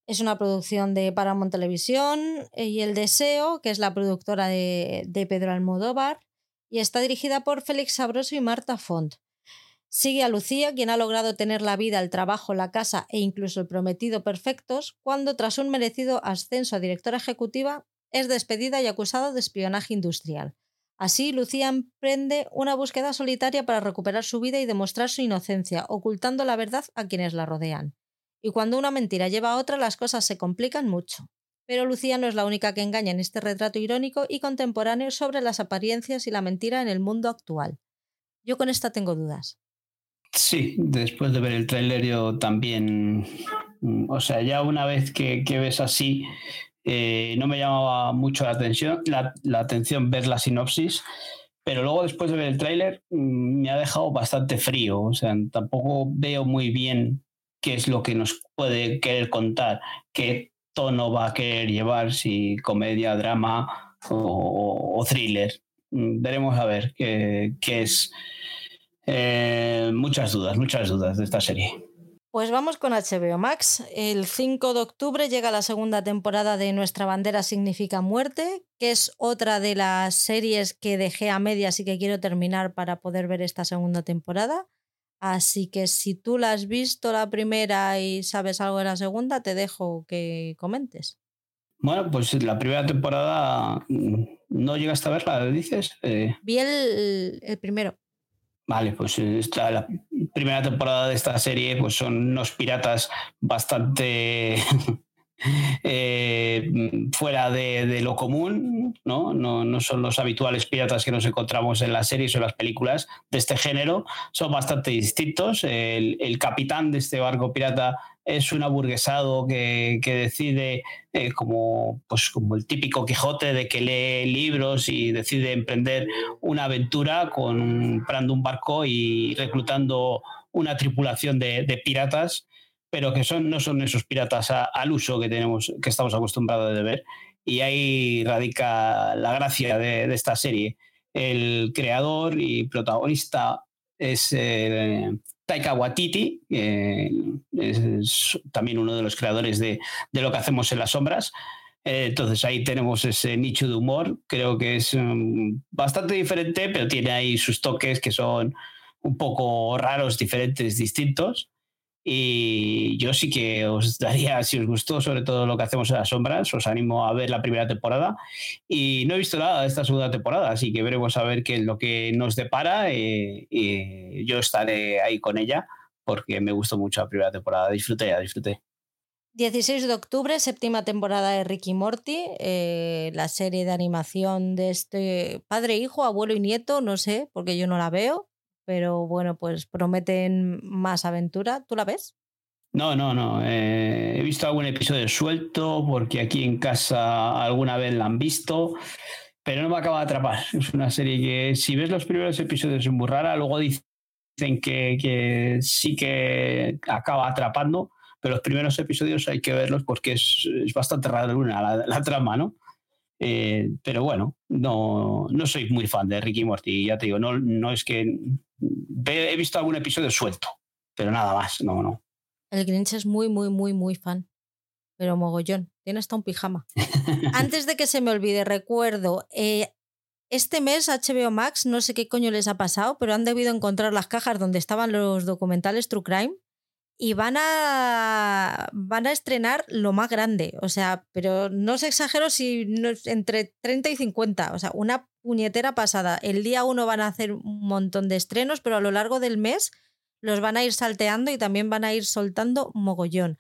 Es una producción de Paramount Televisión y El Deseo, que es la productora de, de Pedro Almodóvar y está dirigida por Félix Sabroso y Marta Font. Sigue a Lucía, quien ha logrado tener la vida, el trabajo, la casa e incluso el prometido perfectos, cuando tras un merecido ascenso a directora ejecutiva es despedida y acusada de espionaje industrial. Así, Lucía emprende una búsqueda solitaria para recuperar su vida y demostrar su inocencia, ocultando la verdad a quienes la rodean. Y cuando una mentira lleva a otra, las cosas se complican mucho. Pero Lucía no es la única que engaña en este retrato irónico y contemporáneo sobre las apariencias y la mentira en el mundo actual. Yo con esta tengo dudas. Sí, después de ver el tráiler yo también, o sea, ya una vez que, ves así, eh, no me llamaba mucho la atención, la, atención ver la sinopsis, pero luego después de ver el tráiler mm, me ha dejado bastante frío, o sea, tampoco veo muy bien qué es lo que nos puede querer contar, que tono va a querer llevar, si comedia, drama o, thriller. Mm, veremos a ver qué, es. Eh, muchas dudas, muchas dudas de esta serie. Pues vamos con HBO Max. El 5 de octubre llega la segunda temporada de Nuestra bandera significa muerte, que es otra de las series que dejé a medias y que quiero terminar para poder ver esta segunda temporada. Así que si tú la has visto la primera y sabes algo de la segunda, te dejo que comentes. Bueno, pues la primera temporada mm, no llegaste a verla, dices. Eh. Vi el, primero. Vale, pues esta, la primera temporada de esta serie pues son unos piratas bastante Eh, fuera de, lo común, ¿no? ¿no? son los habituales piratas que nos encontramos en las series o en las películas de este género, son bastante distintos. El, capitán de este barco pirata es un aburguesado que, decide, eh, como, pues, como el típico Quijote, de que lee libros y decide emprender una aventura comprando un barco y reclutando una tripulación de piratas pero que son, no son esos piratas al uso que tenemos, que estamos acostumbrados de ver. Y ahí radica la gracia de, esta serie. El creador y protagonista es eh, Taika Waititi, es, también uno de los creadores de, lo que hacemos en las sombras. Eh, entonces ahí tenemos ese nicho de humor, creo que es um, bastante diferente, pero tiene ahí sus toques que son un poco raros, diferentes, distintos. Y yo sí que os daría, si os gustó sobre todo lo que hacemos en las sombras, os animo a ver la primera temporada. Y no he visto nada de esta segunda temporada, así que veremos a ver qué es lo que nos depara. Y, yo estaré ahí con ella porque me gustó mucho la primera temporada. Disfruté, disfruté. 16 de octubre, séptima temporada de Ricky Morty, eh, la serie de animación de este padre, hijo, abuelo y nieto, no sé, porque yo no la veo pero bueno, pues prometen más aventura. ¿Tú la ves? No, no, no. Eh, he visto algún episodio suelto porque aquí en casa alguna vez la han visto, pero no me acaba de atrapar. Es una serie que si ves los primeros episodios es muy rara, luego dicen que, sí que acaba atrapando, pero los primeros episodios hay que verlos porque es, es bastante rara la, la trama, ¿no? Eh, pero bueno, no, no soy muy fan de Ricky Morty, ya te digo, no, no es que he visto algún episodio suelto, pero nada más, no, no. El Grinch es muy, muy, muy, muy fan, pero mogollón, tiene hasta un pijama. Antes de que se me olvide, recuerdo, eh, este mes HBO Max, no sé qué coño les ha pasado, pero han debido encontrar las cajas donde estaban los documentales True Crime y van a, van a estrenar lo más grande. O sea, pero no os exagero si entre 30 y 50. O sea, una puñetera pasada. El día uno van a hacer un montón de estrenos, pero a lo largo del mes los van a ir salteando y también van a ir soltando mogollón.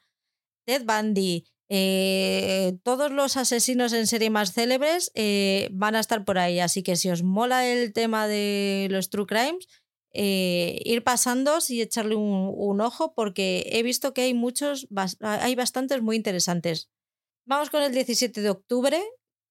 Ted Bundy, eh, todos los asesinos en serie más célebres eh, van a estar por ahí. Así que si os mola el tema de los true crimes, eh, ir pasando y echarle un, ojo porque he visto que hay muchos, hay bastantes muy interesantes. Vamos con el 17 de octubre.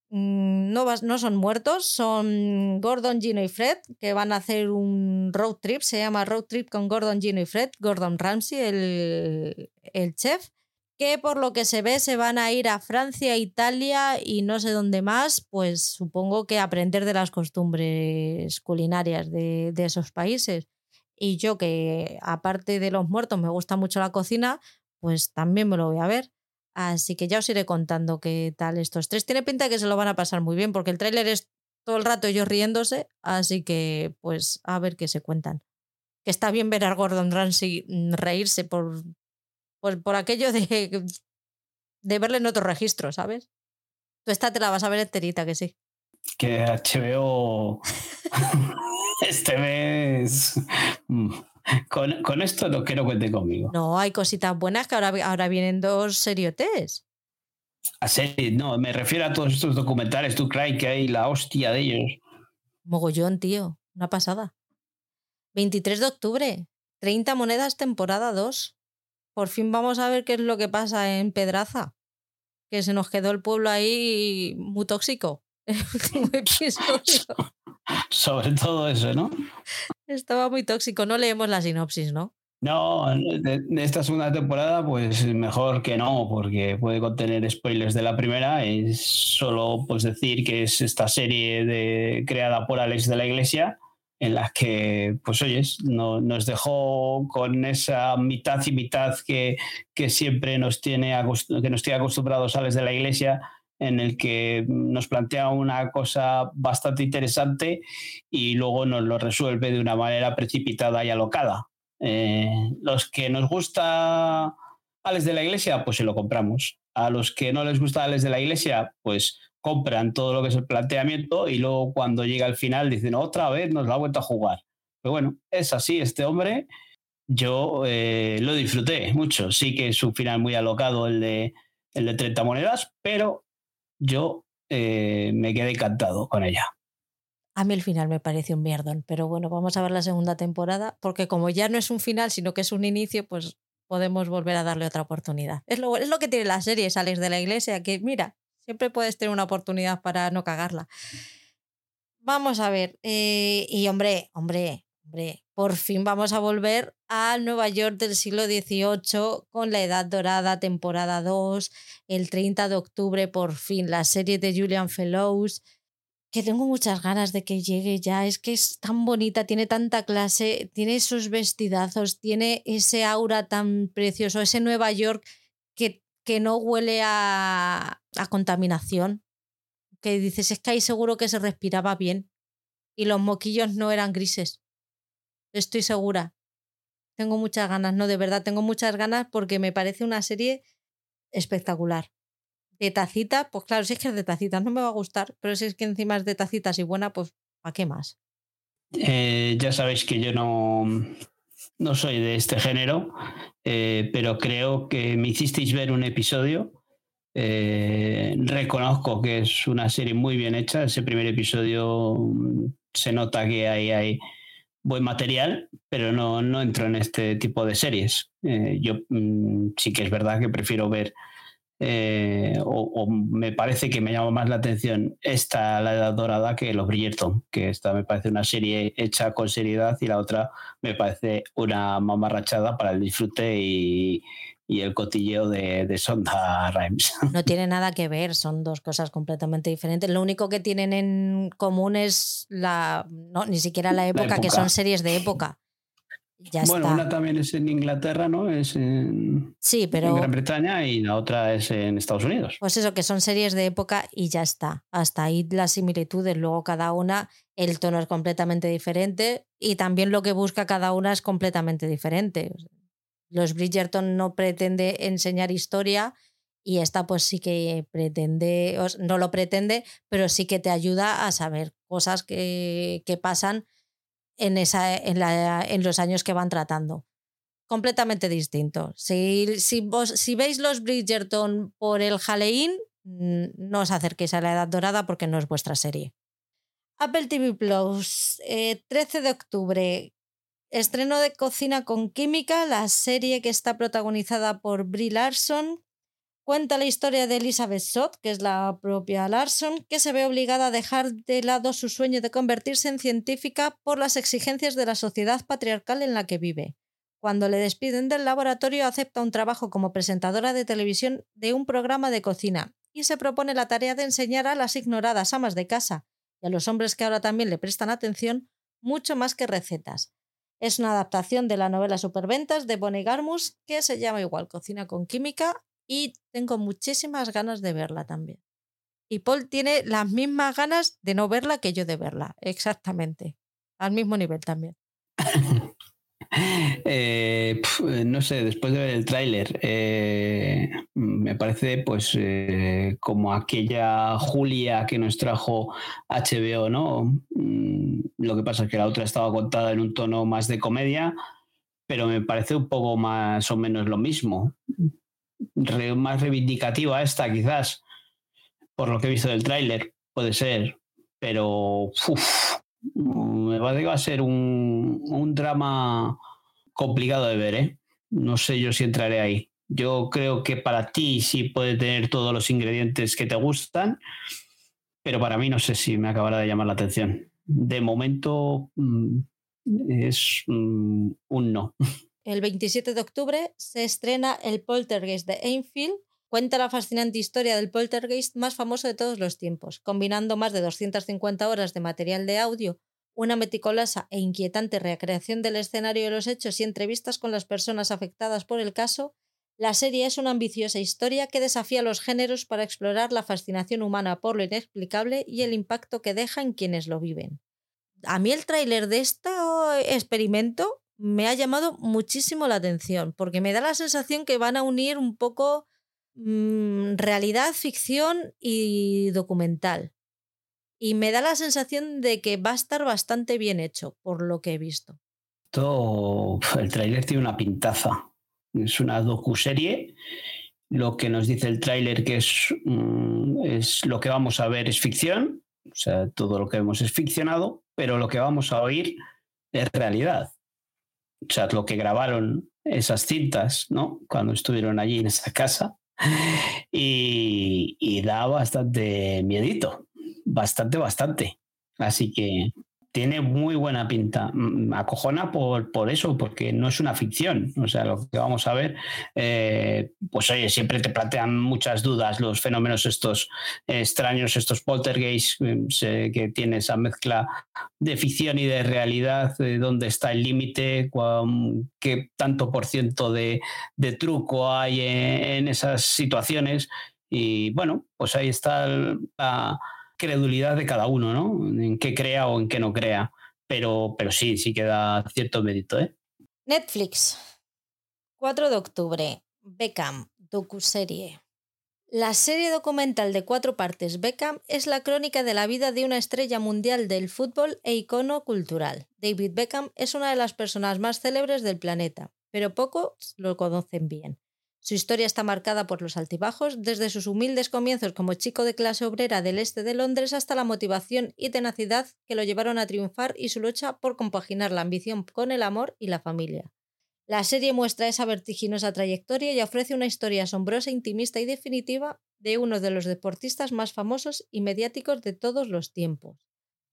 Mm, no, no son muertos, son Gordon, Gino y Fred, que van a hacer un road trip, se llama Road Trip con Gordon, Gino y Fred, Gordon Ramsay, el, el chef que por lo que se ve se van a ir a Francia, Italia y no sé dónde más, pues supongo que aprender de las costumbres culinarias de, esos países. Y yo que aparte de los muertos me gusta mucho la cocina, pues también me lo voy a ver. Así que ya os iré contando qué tal estos tres. Tiene pinta que se lo van a pasar muy bien porque el tráiler es todo el rato ellos riéndose, así que pues a ver qué se cuentan. Que está bien ver a Gordon Ramsay reírse por, pues por aquello de, de verle en otro registro, ¿sabes? Tú esta te la vas a ver enterita, que sí. Que HBO este mes... Mm, con, con, esto no quiero cuente conmigo. No, hay cositas buenas que ahora, ahora vienen dos seriotes. A serie, no, me refiero a todos estos documentales, tú crees que hay la hostia de ellos. Mogollón, tío, una pasada. 23 de octubre, 30 monedas temporada 2. Por fin vamos a ver qué es lo que pasa en Pedraza. Que se nos quedó el pueblo ahí muy tóxico. Sobre todo eso, ¿no? Estaba muy tóxico. No leemos la sinopsis, ¿no? No, de, esta segunda temporada, pues mejor que no, porque puede contener spoilers de la primera. Es solo pues decir que es esta serie de, creada por Alex de la Iglesia en las que, pues oyes, no, nos dejó con esa mitad y mitad que, que siempre nos tiene, que nos tiene acostumbrados a de la iglesia, en el que nos plantea una cosa bastante interesante y luego nos lo resuelve de una manera precipitada y alocada. Eh, los que nos gusta Alex de la Iglesia, pues se lo compramos. A los que no les gusta Alex de la Iglesia, pues compran todo lo que es el planteamiento y luego cuando llega al final dicen otra vez nos la ha vuelto a jugar. Pero bueno, es así, este hombre yo eh, lo disfruté mucho. Sí que es un final muy alocado el de, el de 30 monedas, pero yo eh, me quedé encantado con ella. A mí el final me pareció un mierdón, pero bueno, vamos a ver la segunda temporada, porque como ya no es un final, sino que es un inicio, pues podemos volver a darle otra oportunidad. Es lo, es lo que tiene la serie, sales de la iglesia, que mira, Siempre puedes tener una oportunidad para no cagarla. Vamos a ver. Eh, y hombre, hombre, hombre, por fin vamos a volver a Nueva York del siglo XVIII con la Edad Dorada, temporada 2, el 30 de octubre, por fin, la serie de Julian Fellows que tengo muchas ganas de que llegue ya. Es que es tan bonita, tiene tanta clase, tiene esos vestidazos, tiene ese aura tan precioso, ese Nueva York que que no huele a, contaminación, que dices, es que ahí seguro que se respiraba bien y los moquillos no eran grises. Estoy segura. Tengo muchas ganas, no, de verdad, tengo muchas ganas porque me parece una serie espectacular. De tacita, pues claro, si es que es de tacitas, no me va a gustar, pero si es que encima es de tacitas y buena, pues ¿para qué más? Eh, ya sabéis que yo no, no soy de este género, eh, pero creo que me hicisteis ver un episodio. Eh, reconozco que es una serie muy bien hecha. Ese primer episodio mm, se nota que hay, hay buen material, pero no, no entro en este tipo de series. Eh, yo mm, sí que es verdad que prefiero ver eh, o, me parece que me llama más la atención esta, La Edad Dorada, que Los Bridgerton, que esta me parece una serie hecha con seriedad y la otra me parece una mamarrachada para el disfrute y, y el cotilleo de, de Sonda Rhimes. No tiene nada que ver, son dos cosas completamente diferentes. Lo único que tienen en común es la. No, ni siquiera la época, que son series de época. Ya bueno, una también es en Inglaterra, ¿no? Es en, sí, pero, en Gran Bretaña y la otra es en Estados Unidos. Pues eso, que son series de época y ya está. Hasta ahí las similitudes. Luego cada una, el tono es completamente diferente y también lo que busca cada una es completamente diferente. Los Bridgerton no pretende enseñar historia y esta pues sí que pretende, no lo pretende, pero sí que te ayuda a saber cosas que, que pasan en, esa, en, la, en, los años que van tratando. Completamente distinto. Si, si, vos, si veis los Bridgerton por el Halloween, no os acerquéis a la Edad Dorada porque no es vuestra serie. Apple TV Plus, 13 eh, de octubre, Estreno de Cocina con Química, la serie que está protagonizada por Brie Larson. Cuenta la historia de Elizabeth Sott, que es la propia Larson, que se ve obligada a dejar de lado su sueño de convertirse en científica por las exigencias de la sociedad patriarcal en la que vive. Cuando le despiden del laboratorio, acepta un trabajo como presentadora de televisión de un programa de cocina y se propone la tarea de enseñar a las ignoradas amas de casa y a los hombres que ahora también le prestan atención mucho más que recetas. Es una adaptación de la novela Superventas de Bonnie Garmus que se llama igual Cocina con Química y tengo muchísimas ganas de verla también. Y Paul tiene las mismas ganas de no verla que yo de verla, exactamente, al mismo nivel también. Eh, no sé, después de ver el tráiler, eh, me parece pues eh, como aquella Julia que nos trajo HBO, ¿no? Mm, lo que pasa es que la otra estaba contada en un tono más de comedia, pero me parece un poco más o menos lo mismo. Más reivindicativa esta, quizás, por lo que he visto del tráiler, puede ser, pero me parece que va a ser un, un drama complicado de ver, ¿eh? No sé yo si entraré ahí. Yo creo que para ti sí puede tener todos los ingredientes que te gustan, pero para mí no sé si me acabará de llamar la atención. De momento mm, es mm, un no. El 27 de octubre se estrena El Poltergeist de Enfield. Cuenta la fascinante historia del poltergeist más famoso de todos los tiempos, combinando más de 250 horas de material de audio una meticulosa e inquietante recreación del escenario de los hechos y entrevistas con las personas afectadas por el caso, la serie es una ambiciosa historia que desafía los géneros para explorar la fascinación humana por lo inexplicable y el impacto que deja en quienes lo viven. A mí el tráiler de este experimento me ha llamado muchísimo la atención, porque me da la sensación que van a unir un poco mm, realidad, ficción y documental. Y me da la sensación de que va a estar bastante bien hecho, por lo que he visto. Todo, el tráiler tiene una pintaza. Es una docuserie. Lo que nos dice el tráiler que es, mm, es lo que vamos a ver es ficción. O sea, todo lo que vemos es ficcionado, pero lo que vamos a oír es realidad. O sea, lo que grabaron esas cintas, ¿no? Cuando estuvieron allí en esa casa. Y, y da bastante miedito bastante, bastante. Así que tiene muy buena pinta. Mm, acojona por, por eso, porque no es una ficción. O sea, lo que vamos a ver, eh, pues oye, siempre te plantean muchas dudas los fenómenos estos extraños, estos poltergeists, eh, que tiene esa mezcla de ficción y de realidad, de dónde está el límite, qué tanto por ciento de, truco hay en, esas situaciones. Y bueno, pues ahí está la credulidad de cada uno, ¿no? En qué crea o en qué no crea. Pero, pero sí, sí queda cierto mérito, ¿eh? Netflix, 4 de octubre, Beckham, docuserie. La serie documental de cuatro partes Beckham es la crónica de la vida de una estrella mundial del fútbol e icono cultural. David Beckham es una de las personas más célebres del planeta, pero pocos lo conocen bien. Su historia está marcada por los altibajos, desde sus humildes comienzos como chico de clase obrera del este de Londres hasta la motivación y tenacidad que lo llevaron a triunfar y su lucha por compaginar la ambición con el amor y la familia. La serie muestra esa vertiginosa trayectoria y ofrece una historia asombrosa, intimista y definitiva de uno de los deportistas más famosos y mediáticos de todos los tiempos.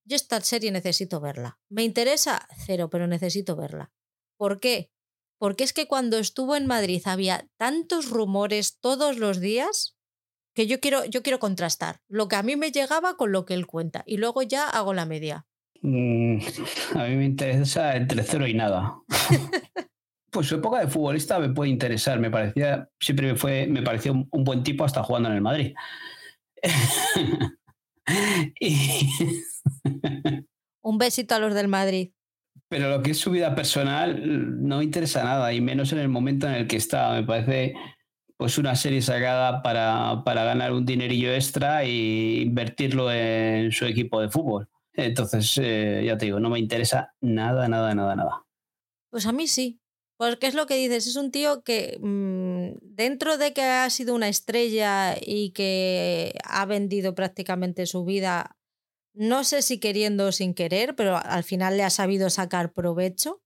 Yo esta serie necesito verla. Me interesa cero, pero necesito verla. ¿Por qué? Porque es que cuando estuvo en Madrid había tantos rumores todos los días que yo quiero, yo quiero contrastar lo que a mí me llegaba con lo que él cuenta y luego ya hago la media. Mm, a mí me interesa entre cero y nada. pues su época de futbolista me puede interesar. Me parecía, siempre me, fue, me pareció un, buen tipo hasta jugando en el Madrid. un besito a los del Madrid. Pero lo que es su vida personal no me interesa nada, y menos en el momento en el que está. Me parece pues una serie sacada para, para ganar un dinerillo extra e invertirlo en su equipo de fútbol. Entonces, eh, ya te digo, no me interesa nada, nada, nada, nada. Pues a mí sí. Porque es lo que dices, es un tío que mm, dentro de que ha sido una estrella y que ha vendido prácticamente su vida, no sé si queriendo o sin querer, pero al final le ha sabido sacar provecho.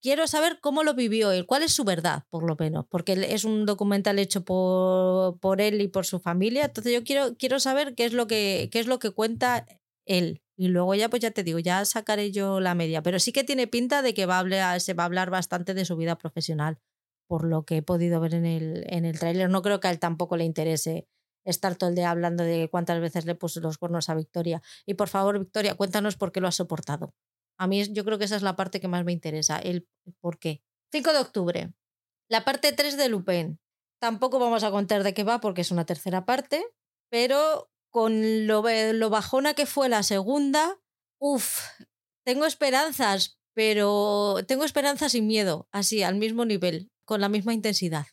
Quiero saber cómo lo vivió él, cuál es su verdad, por lo menos, porque es un documental hecho por, por él y por su familia. Entonces yo quiero, quiero saber qué es, lo que, qué es lo que cuenta él. Y luego ya, pues ya te digo, ya sacaré yo la media. Pero sí que tiene pinta de que va a hablar, se va a hablar bastante de su vida profesional, por lo que he podido ver en el, en el tráiler. No creo que a él tampoco le interese estar todo el día hablando de cuántas veces le puso los cuernos a Victoria. Y por favor, Victoria, cuéntanos por qué lo has soportado. A mí yo creo que esa es la parte que más me interesa, el por qué. 5 de octubre, la parte 3 de Lupin. Tampoco vamos a contar de qué va porque es una tercera parte, pero con lo, lo bajona que fue la segunda, uff, tengo esperanzas, pero tengo esperanzas sin miedo, así, al mismo nivel, con la misma intensidad.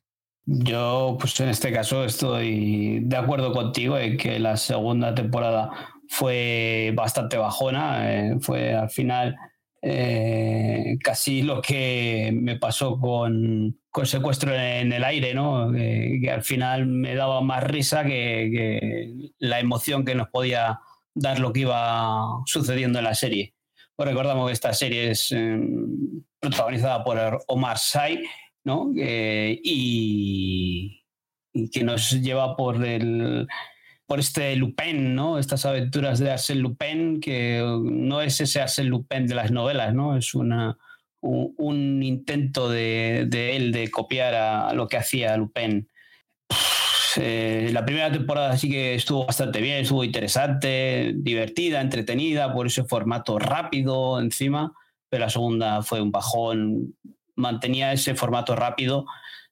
Yo, pues en este caso, estoy de acuerdo contigo en que la segunda temporada fue bastante bajona, eh, fue al final eh, casi lo que me pasó con, con secuestro en el aire, ¿no? Que, al final me daba más risa que, la emoción que nos podía dar lo que iba sucediendo en la serie. Pues recordamos que esta serie es em, protagonizada por Omar Sy, ¿no? y, y que nos lleva por el por este Lupin, ¿no? Estas aventuras de Arsène Lupin, que no es ese Arsène Lupin de las novelas, ¿no? Es una, un, intento de, él de copiar a, lo que hacía Lupin. Eh, la primera temporada sí que estuvo bastante bien, estuvo interesante, divertida, entretenida, por ese formato rápido encima, pero la segunda fue un bajón, mantenía ese formato rápido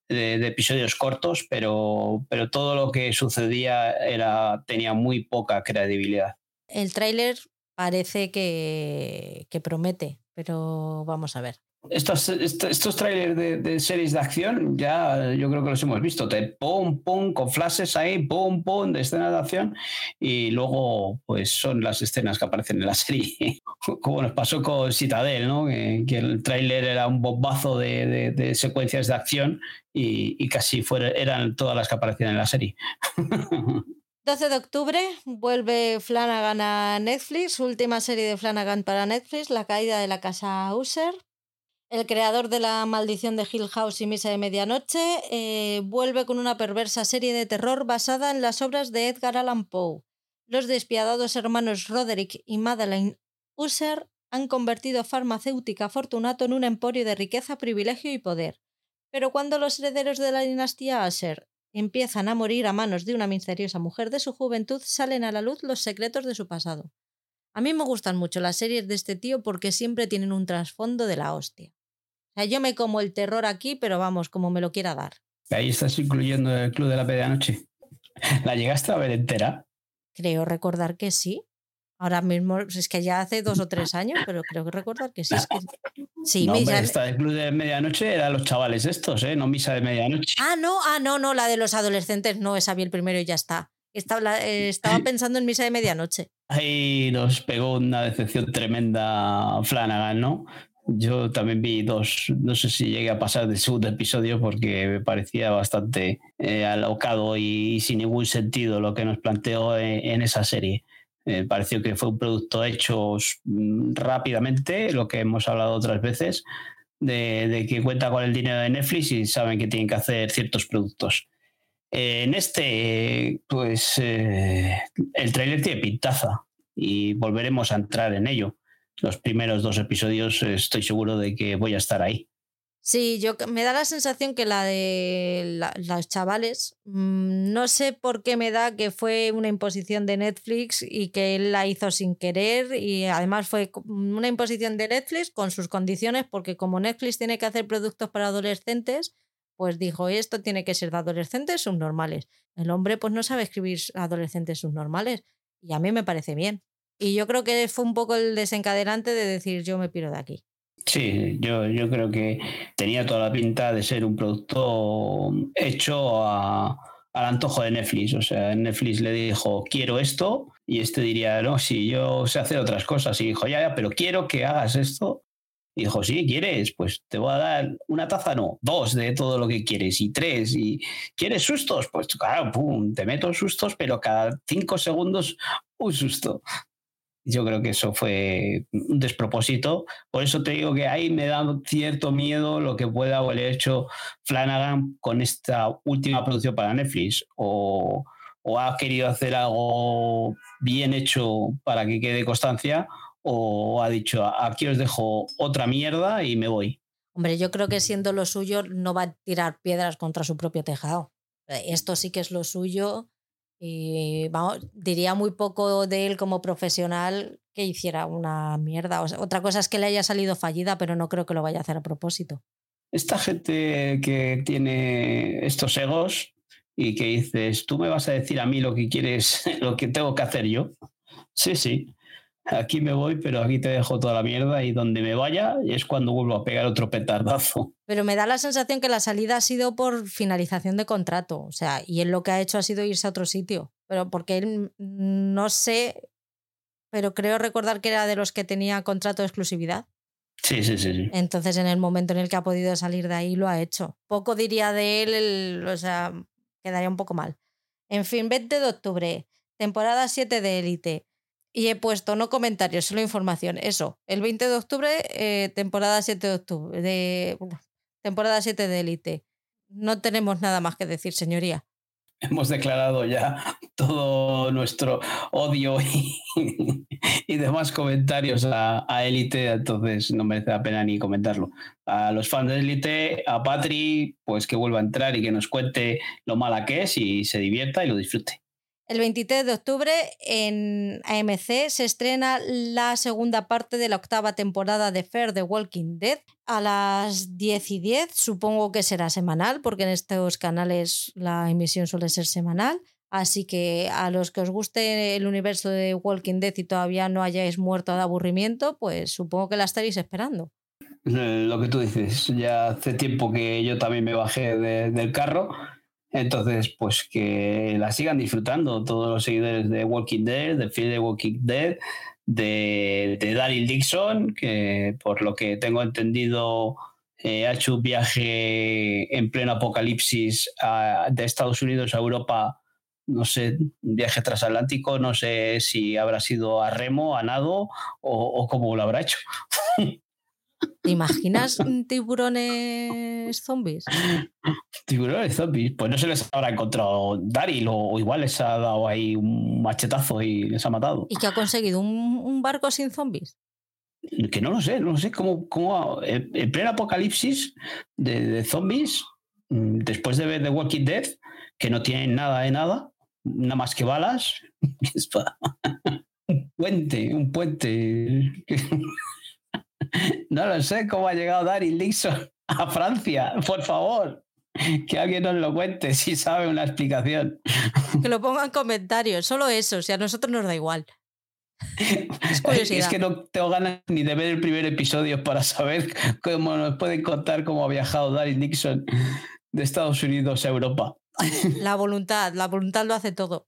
de, episodios cortos, pero, pero todo lo que sucedía era, tenía muy poca credibilidad. El tráiler parece que, que promete, pero vamos a ver. Estos, estos, trailers de, series de acción ya yo creo que los hemos visto. Te pum, pum, con flashes ahí, pum, pum, de escenas de acción. Y luego, pues son las escenas que aparecen en la serie. Como nos pasó con Citadel, ¿no? Que, el tráiler era un bombazo de, secuencias de acción y, casi eran todas las que aparecían en la serie. 12 de octubre vuelve Flanagan a Netflix, última serie de Flanagan para Netflix, La caída de la casa User. El creador de La maldición de Hill House y Misa de Medianoche eh, vuelve con una perversa serie de terror basada en las obras de Edgar Allan Poe. Los despiadados hermanos Roderick y Madeleine User han convertido farmacéutica Fortunato en un emporio de riqueza, privilegio y poder. Pero cuando los herederos de la dinastía Usher empiezan a morir a manos de una misteriosa mujer de su juventud, salen a la luz los secretos de su pasado. A mí me gustan mucho las series de este tío porque siempre tienen un trasfondo de la hostia. O sea, yo me como el terror aquí, pero vamos, como me lo quiera dar. Ahí estás incluyendo el Club de la Medianoche. ¿La llegaste a ver entera? Creo recordar que sí. Ahora mismo, es que ya hace dos o tres años, pero creo que recordar que sí. Sí, no, misa... esta del Club de Medianoche era los chavales estos, ¿eh? No Misa de Medianoche. Ah, no, ah, no, no, la de los adolescentes, no, esa vi el primero y ya está. Estaba, eh, estaba pensando en Misa de Medianoche. Ahí nos pegó una decepción tremenda Flanagan, ¿no? Yo también vi dos, no sé si llegué a pasar del segundo episodio porque me parecía bastante eh, alocado y, sin ningún sentido lo que nos planteó en, esa serie. Me pareció que fue un producto hecho rápidamente, lo que hemos hablado otras veces, de, que cuenta con el dinero de Netflix y saben que tienen que hacer ciertos productos. en este, pues eh, el trailer tiene pintaza y volveremos a entrar en ello los primeros dos episodios estoy seguro de que voy a estar ahí. Sí, yo me da la sensación que la de los chavales, mm, no sé por qué me da que fue una imposición de Netflix y que él la hizo sin querer y además fue una imposición de Netflix con sus condiciones porque como Netflix tiene que hacer productos para adolescentes, pues dijo, esto tiene que ser de adolescentes subnormales. El hombre pues no sabe escribir adolescentes subnormales y a mí me parece bien. Y yo creo que fue un poco el desencadenante de decir yo me piro de aquí. Sí, yo, yo creo que tenía toda la pinta de ser un producto hecho al antojo de Netflix. O sea, Netflix le dijo, quiero esto, y este diría, no, sí, yo sé hacer otras cosas. Y dijo, ya, ya, pero quiero que hagas esto. Y dijo, sí, ¿quieres? Pues te voy a dar una taza, no, dos de todo lo que quieres, y tres. ¿Y quieres sustos? Pues claro, pum, te meto sustos, pero cada cinco segundos un susto. Yo creo que eso fue un despropósito. Por eso te digo que ahí me da cierto miedo lo que pueda haber hecho Flanagan con esta última producción para Netflix. O, o ha querido hacer algo bien hecho para que quede constancia, o ha dicho, aquí os dejo otra mierda y me voy. Hombre, yo creo que siendo lo suyo no va a tirar piedras contra su propio tejado. Esto sí que es lo suyo y vamos, diría muy poco de él como profesional que hiciera una mierda. otra cosa es que le haya salido fallida, pero no creo que lo vaya a hacer a propósito. Esta gente que tiene estos egos y que dices, tú me vas a decir a mí lo que quieres, lo que tengo que hacer yo. Sí, sí aquí me voy, pero aquí te dejo toda la mierda y donde me vaya es cuando vuelvo a pegar otro petardazo. Pero me da la sensación que la salida ha sido por finalización de contrato, o sea, y él lo que ha hecho ha sido irse a otro sitio, pero porque él no sé, pero creo recordar que era de los que tenía contrato de exclusividad. Sí, sí, sí, Entonces, en el momento en el que ha podido salir de ahí, lo ha hecho. Poco diría de él, o sea, quedaría un poco mal. En fin, 20 de octubre, temporada 7 de Élite. Y he puesto no comentarios, solo información. Eso, el 20 de octubre, eh, temporada 7 de octubre, de, temporada 7 de Elite. No tenemos nada más que decir, señoría. Hemos declarado ya todo nuestro odio y, demás comentarios a, a Elite, entonces no merece la pena ni comentarlo. A los fans de Elite, a Patri, pues que vuelva a entrar y que nos cuente lo mala que es y se divierta y lo disfrute. El 23 de octubre en AMC se estrena la segunda parte de la octava temporada de Fair The Walking Dead a las 10 y 10. Supongo que será semanal porque en estos canales la emisión suele ser semanal. Así que a los que os guste el universo de Walking Dead y todavía no hayáis muerto de aburrimiento, pues supongo que la estaréis esperando. Lo que tú dices, ya hace tiempo que yo también me bajé del carro entonces, pues que la sigan disfrutando todos los seguidores de Walking Dead, de Fear the Walking Dead, de, de Daryl Dixon, que por lo que tengo entendido eh, ha hecho un viaje en pleno apocalipsis de Estados Unidos a Europa, no sé, un viaje transatlántico, no sé si habrá sido a remo, a nado o, o cómo lo habrá hecho. ¿Te imaginas tiburones zombies? Tiburones zombies. Pues no se les habrá encontrado Daryl o, igual les ha dado ahí un machetazo y les ha matado. ¿Y que ha conseguido? ¿Un, barco sin zombies? Que no lo sé, no sé cómo, cómo en pleno apocalipsis de, zombies, mm, después de ver The Walking Dead, que no tienen nada de nada, nada más que balas, un puente, un puente. No lo sé cómo ha llegado Daryl Dixon a Francia, por favor. Que alguien nos lo cuente si sabe una explicación. Que lo pongan en comentarios, solo eso, si a nosotros nos da igual. Es, es que no tengo ganas ni de ver el primer episodio para saber cómo nos pueden contar cómo ha viajado Daryl Dixon de Estados Unidos a Europa. La voluntad, la voluntad lo hace todo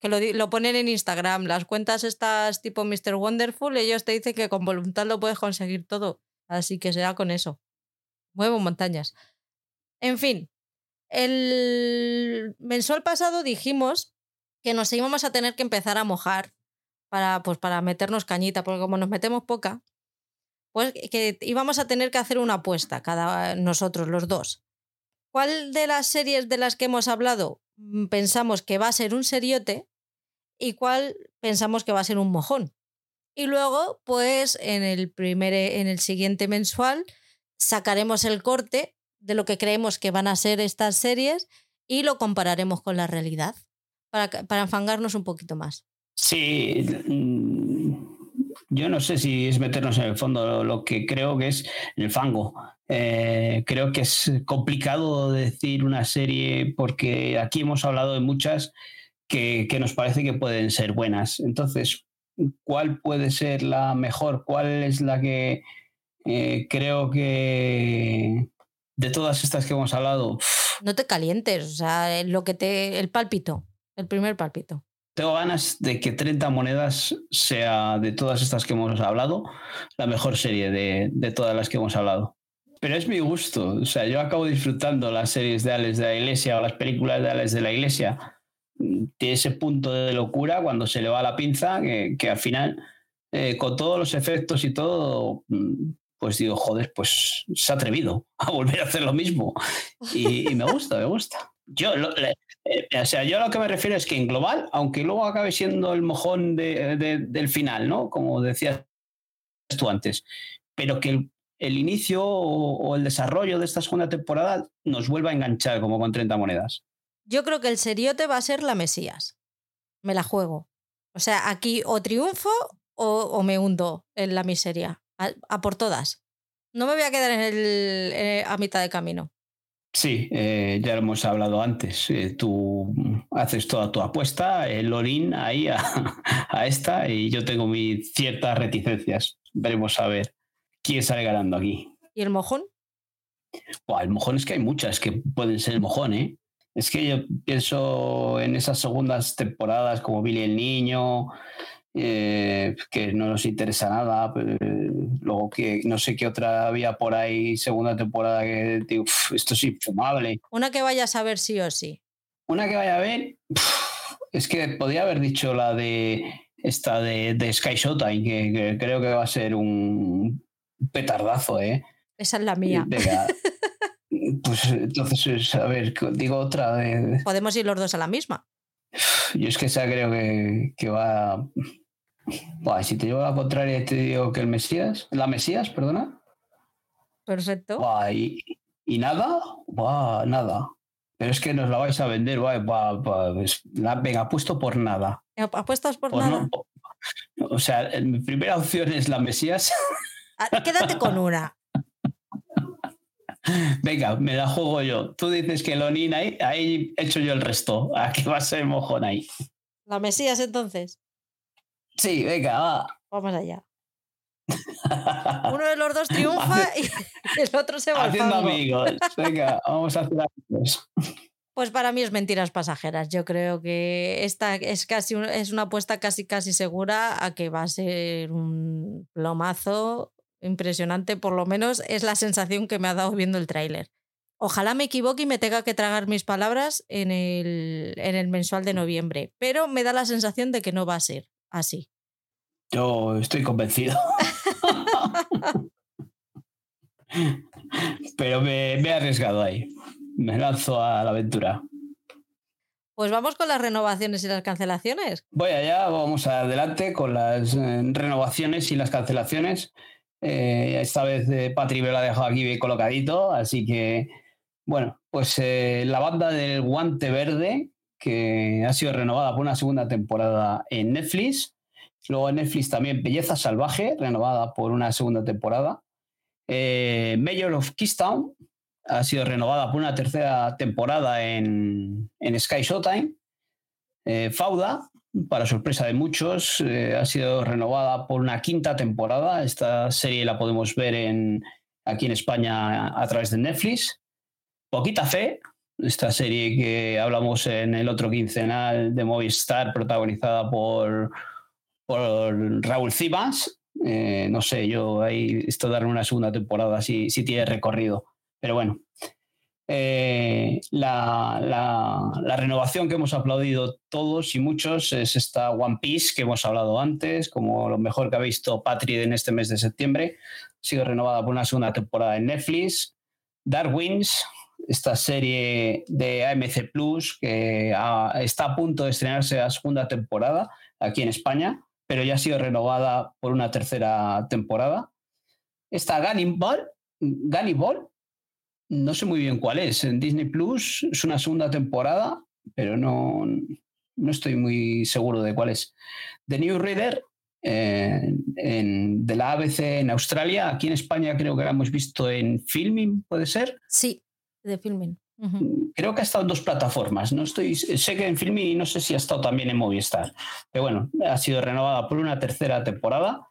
que lo, ponen en Instagram. Las cuentas estas tipo Mr. Wonderful, ellos te dicen que con voluntad lo puedes conseguir todo. Así que será con eso. Muevo montañas. En fin, el mensual pasado dijimos que nos íbamos a tener que empezar a mojar para, pues, para meternos cañita, porque como nos metemos poca, pues que íbamos a tener que hacer una apuesta, cada nosotros, los dos. ¿Cuál de las series de las que hemos hablado pensamos que va a ser un seriote y cuál pensamos que va a ser un mojón. Y luego, pues en el, primer, en el siguiente mensual, sacaremos el corte de lo que creemos que van a ser estas series y lo compararemos con la realidad para, para enfangarnos un poquito más. Sí, mm, yo no sé si es meternos en el fondo, lo que creo que es el fango. Eh, creo que es complicado decir una serie porque aquí hemos hablado de muchas que, nos parece que pueden ser buenas. Entonces, ¿cuál puede ser la mejor? ¿Cuál es la que eh, creo que de todas estas que hemos hablado? No te calientes, o sea, lo que te. el pálpito, el primer pálpito tengo ganas de que 30 monedas sea de todas estas que hemos hablado la mejor serie de, de, todas las que hemos hablado. Pero es mi gusto, o sea, yo acabo disfrutando las series de Alex de la Iglesia o las películas de Alex de la Iglesia. Tiene ese punto de locura cuando se le va la pinza que, que al final, eh, con todos los efectos y todo, pues digo, joder, pues se ha atrevido a volver a hacer lo mismo. Y, y me gusta, me gusta. Yo, eh, o sea, yo a lo que me refiero es que en global, aunque luego acabe siendo el mojón del final, ¿no? Como decías tú antes, pero que el, inicio o, el desarrollo de esta segunda temporada nos vuelva a enganchar como con 30 monedas. Yo creo que el seriote va a ser la Mesías. Me la juego. O sea, aquí o triunfo o, me hundo en la miseria. A, por todas. No me voy a quedar en el, a mitad de camino. Sí, eh, ya lo hemos hablado antes. Eh, tú haces toda tu apuesta, el Lorin ahí a, esta, y yo tengo mis ciertas reticencias. Veremos a ver quién sale ganando aquí. ¿Y el mojón? el mojón es que hay muchas que pueden ser el mojón, ¿eh? Es que yo pienso en esas segundas temporadas como Billy el Niño, eh, que no nos interesa nada. luego que no sé qué otra había por ahí, segunda temporada, que digo, esto es infumable. Una que vayas a ver sí o sí. Una que vaya a ver, es que podría haber dicho la de esta de, de Sky Showtime, que, creo que va a ser un petardazo, ¿eh? Esa es la mía. pues entonces, a ver, digo otra. De... Podemos ir los dos a la misma. Yo es que esa creo que, que va si te llevo a la contraria te digo que el Mesías, la Mesías, perdona. Perfecto. y, nada, nada. Pero es que nos la vais a vender, pues, la, venga, apuesto por nada. ¿Apuestas por, nada? o sea, mi primera opción es la Mesías. Ah, quédate con una. Venga, me la juego yo. Tú dices que Lonin ahí, ahí hecho yo el resto. Aquí va a ser mojón ahí. La Mesías entonces. Sí, venga, va. Vamos allá. Uno de los dos triunfa y el otro se va Haciendo amigos. Venga, vamos a hacer amigos. Pues para mí es mentiras pasajeras. Yo creo que esta es casi es una apuesta casi casi segura a que va a ser un plomazo impresionante. Por lo menos es la sensación que me ha dado viendo el tráiler. Ojalá me equivoque y me tenga que tragar mis palabras en el, en el mensual de noviembre, pero me da la sensación de que no va a ser así. Yo estoy convencido. Pero me, he arriesgado ahí. Me lanzo a la aventura. Pues vamos con las renovaciones y las cancelaciones. Voy allá, vamos adelante con las eh, renovaciones y las cancelaciones. Eh, esta vez eh, Patri me lo ha dejado aquí bien colocadito, así que, bueno, pues la banda del Guante Verde, que ha sido renovada por una segunda temporada en Netflix. Luego en Netflix también Belleza Salvaje, renovada por una segunda temporada. Eh, Mayor of Keystone ha sido renovada por una tercera temporada en, Sky Showtime. Eh, Fauda, para sorpresa de muchos, eh, ha sido renovada por una quinta temporada. Esta serie la podemos ver en, aquí en España a través de Netflix. Poquita Fe, esta serie que hablamos en el otro quincenal de Movistar, protagonizada por, por Raúl Cibas. Eh, no sé, yo ahí esto darle una segunda temporada si, si tiene recorrido. Pero bueno, eh, la, renovación que hemos aplaudido todos y muchos es esta One Piece que hemos hablado antes, como lo mejor que ha visto Patrick en este mes de septiembre. Ha sido renovada por una segunda temporada en Netflix. Darwins, esta serie de AMC Plus que está a punto de estrenarse la segunda temporada aquí en España, pero ya ha sido renovada por una tercera temporada. Está Ball, Ball, no sé muy bien cuál es. En Disney Plus es una segunda temporada, pero no, no estoy muy seguro de cuál es. The New Reader, eh, en, de la ABC en Australia. Aquí en España creo que la hemos visto en Filming, ¿puede ser? Sí, de Filming. Creo que ha estado en dos plataformas. No estoy, sé que en Filming y no sé si ha estado también en Movistar. Pero bueno, ha sido renovada por una tercera temporada.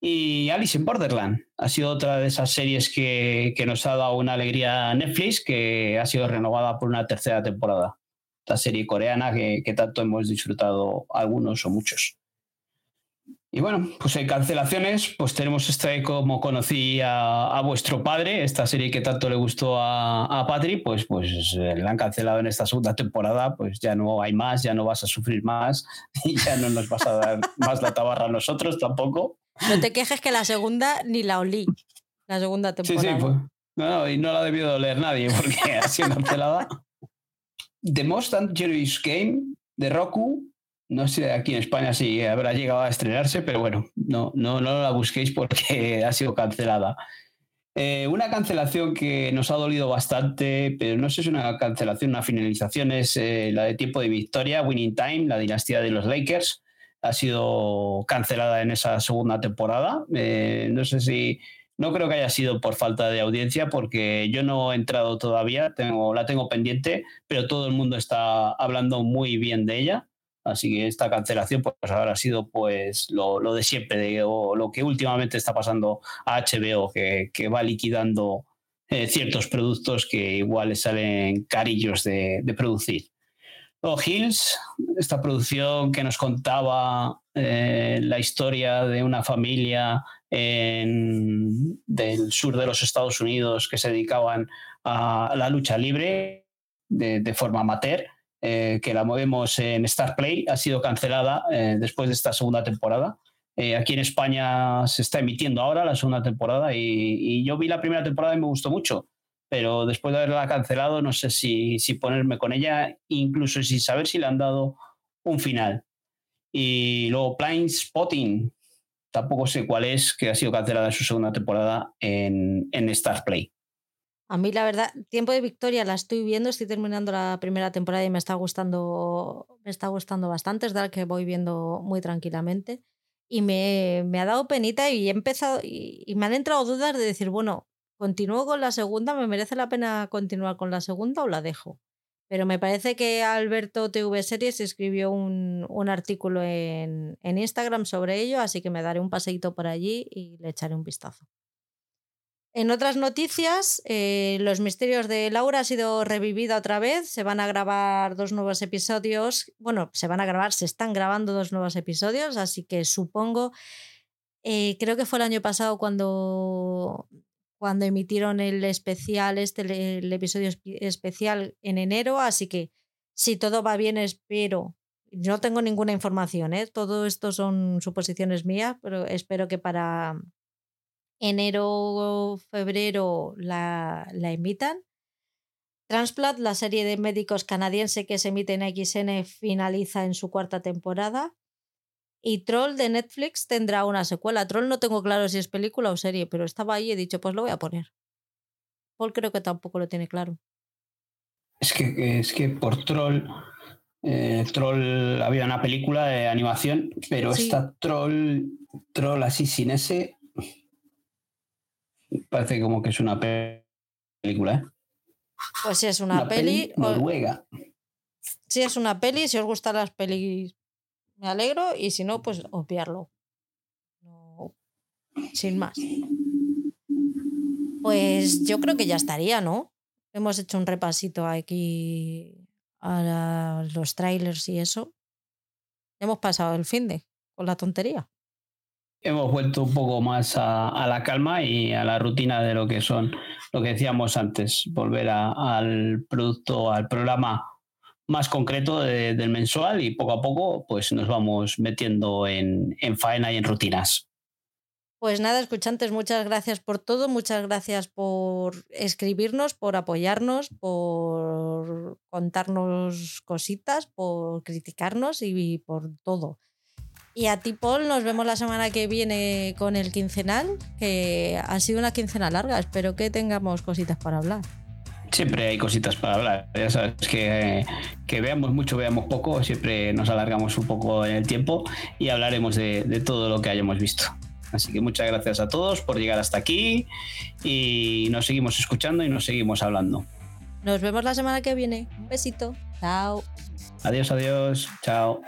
Y Alice in Borderland ha sido otra de esas series que, que, nos ha dado una alegría a Netflix, que ha sido renovada por una tercera temporada. La serie coreana que, que tanto hemos disfrutado algunos o muchos. Y bueno, pues en cancelaciones, pues tenemos esta como conocí a, vuestro padre, esta serie que tanto le gustó a, a Patri, pues, pues eh, la han cancelado en esta segunda temporada, pues ya no hay más, ya no vas a sufrir más y ya no nos vas a dar más la tabarra a nosotros tampoco. No te quejes que la segunda ni la olí, la segunda temporada. Sí, sí, pues, no, y no la ha debido oler nadie porque ha sido cancelada. The Most Dangerous Game de Roku no sé aquí en España si habrá llegado a estrenarse, pero bueno, no, no, no la busquéis porque ha sido cancelada. Eh, una cancelación que nos ha dolido bastante, pero no sé si es una cancelación, una finalización, es eh, la de tiempo de victoria, Winning Time, la dinastía de los Lakers. Ha sido cancelada en esa segunda temporada. Eh, no sé si, no creo que haya sido por falta de audiencia, porque yo no he entrado todavía, tengo, la tengo pendiente, pero todo el mundo está hablando muy bien de ella. Así que esta cancelación pues ahora ha sido pues lo, de siempre, de, o lo que últimamente está pasando a HBO, que, va liquidando eh, ciertos productos que igual le salen carillos de, producir. O Hills, esta producción que nos contaba eh, la historia de una familia en, del sur de los Estados Unidos que se dedicaban a la lucha libre de, de forma amateur eh, que la movemos en Star Play, ha sido cancelada eh, después de esta segunda temporada. Eh, aquí en España se está emitiendo ahora la segunda temporada y, yo vi la primera temporada y me gustó mucho, pero después de haberla cancelado no sé si, si ponerme con ella, incluso sin saber si le han dado un final. Y luego Blind Spotting, tampoco sé cuál es, que ha sido cancelada en su segunda temporada en, en Star Play. A mí, la verdad, Tiempo de Victoria la estoy viendo, estoy terminando la primera temporada y me está gustando, me está gustando bastante, es la que voy viendo muy tranquilamente. Y me, me ha dado penita y he empezado, y, me han entrado dudas de decir, bueno, ¿continúo con la segunda? ¿Me merece la pena continuar con la segunda o la dejo? Pero me parece que Alberto TV Series escribió un, un artículo en, en Instagram sobre ello, así que me daré un paseíto por allí y le echaré un vistazo. En otras noticias, eh, Los Misterios de Laura ha sido revivida otra vez. Se van a grabar dos nuevos episodios. Bueno, se van a grabar, se están grabando dos nuevos episodios, así que supongo, eh, creo que fue el año pasado cuando, cuando emitieron el especial, este, el episodio especial en enero, así que si todo va bien, espero. No tengo ninguna información, ¿eh? todo esto son suposiciones mías, pero espero que para enero, febrero la, la invitan. Transplant, la serie de médicos canadiense que se emite en XN, finaliza en su cuarta temporada. Y Troll de Netflix tendrá una secuela. Troll no tengo claro si es película o serie, pero estaba ahí y he dicho, pues lo voy a poner. Paul creo que tampoco lo tiene claro. Es que, es que por Troll, eh, Troll había una película de animación, pero esta Troll, Troll así sin ese, Parece como que es una película, ¿eh? Pues si es una, peli. Noruega. Si es una peli, si os gustan las pelis, me alegro. Y si no, pues obviarlo. sin más. Pues yo creo que ya estaría, ¿no? Hemos hecho un repasito aquí a los trailers y eso. Hemos pasado el fin de con la tontería hemos vuelto un poco más a, la calma y a la rutina de lo que son, lo que decíamos antes, volver al producto, al programa más concreto del mensual y poco a poco pues nos vamos metiendo en, en faena y en rutinas. Pues nada, escuchantes, muchas gracias por todo, muchas gracias por escribirnos, por apoyarnos, por contarnos cositas, por criticarnos y por todo. Y a ti, Paul, nos vemos la semana que viene con el quincenal, que ha sido una quincena larga. Espero que tengamos cositas para hablar. Siempre hay cositas para hablar. Ya sabes que, que veamos mucho, veamos poco, siempre nos alargamos un poco en el tiempo y hablaremos de, de todo lo que hayamos visto. Así que muchas gracias a todos por llegar hasta aquí y nos seguimos escuchando y nos seguimos hablando. Nos vemos la semana que viene. Un besito. Chao. Adiós, adiós. Chao.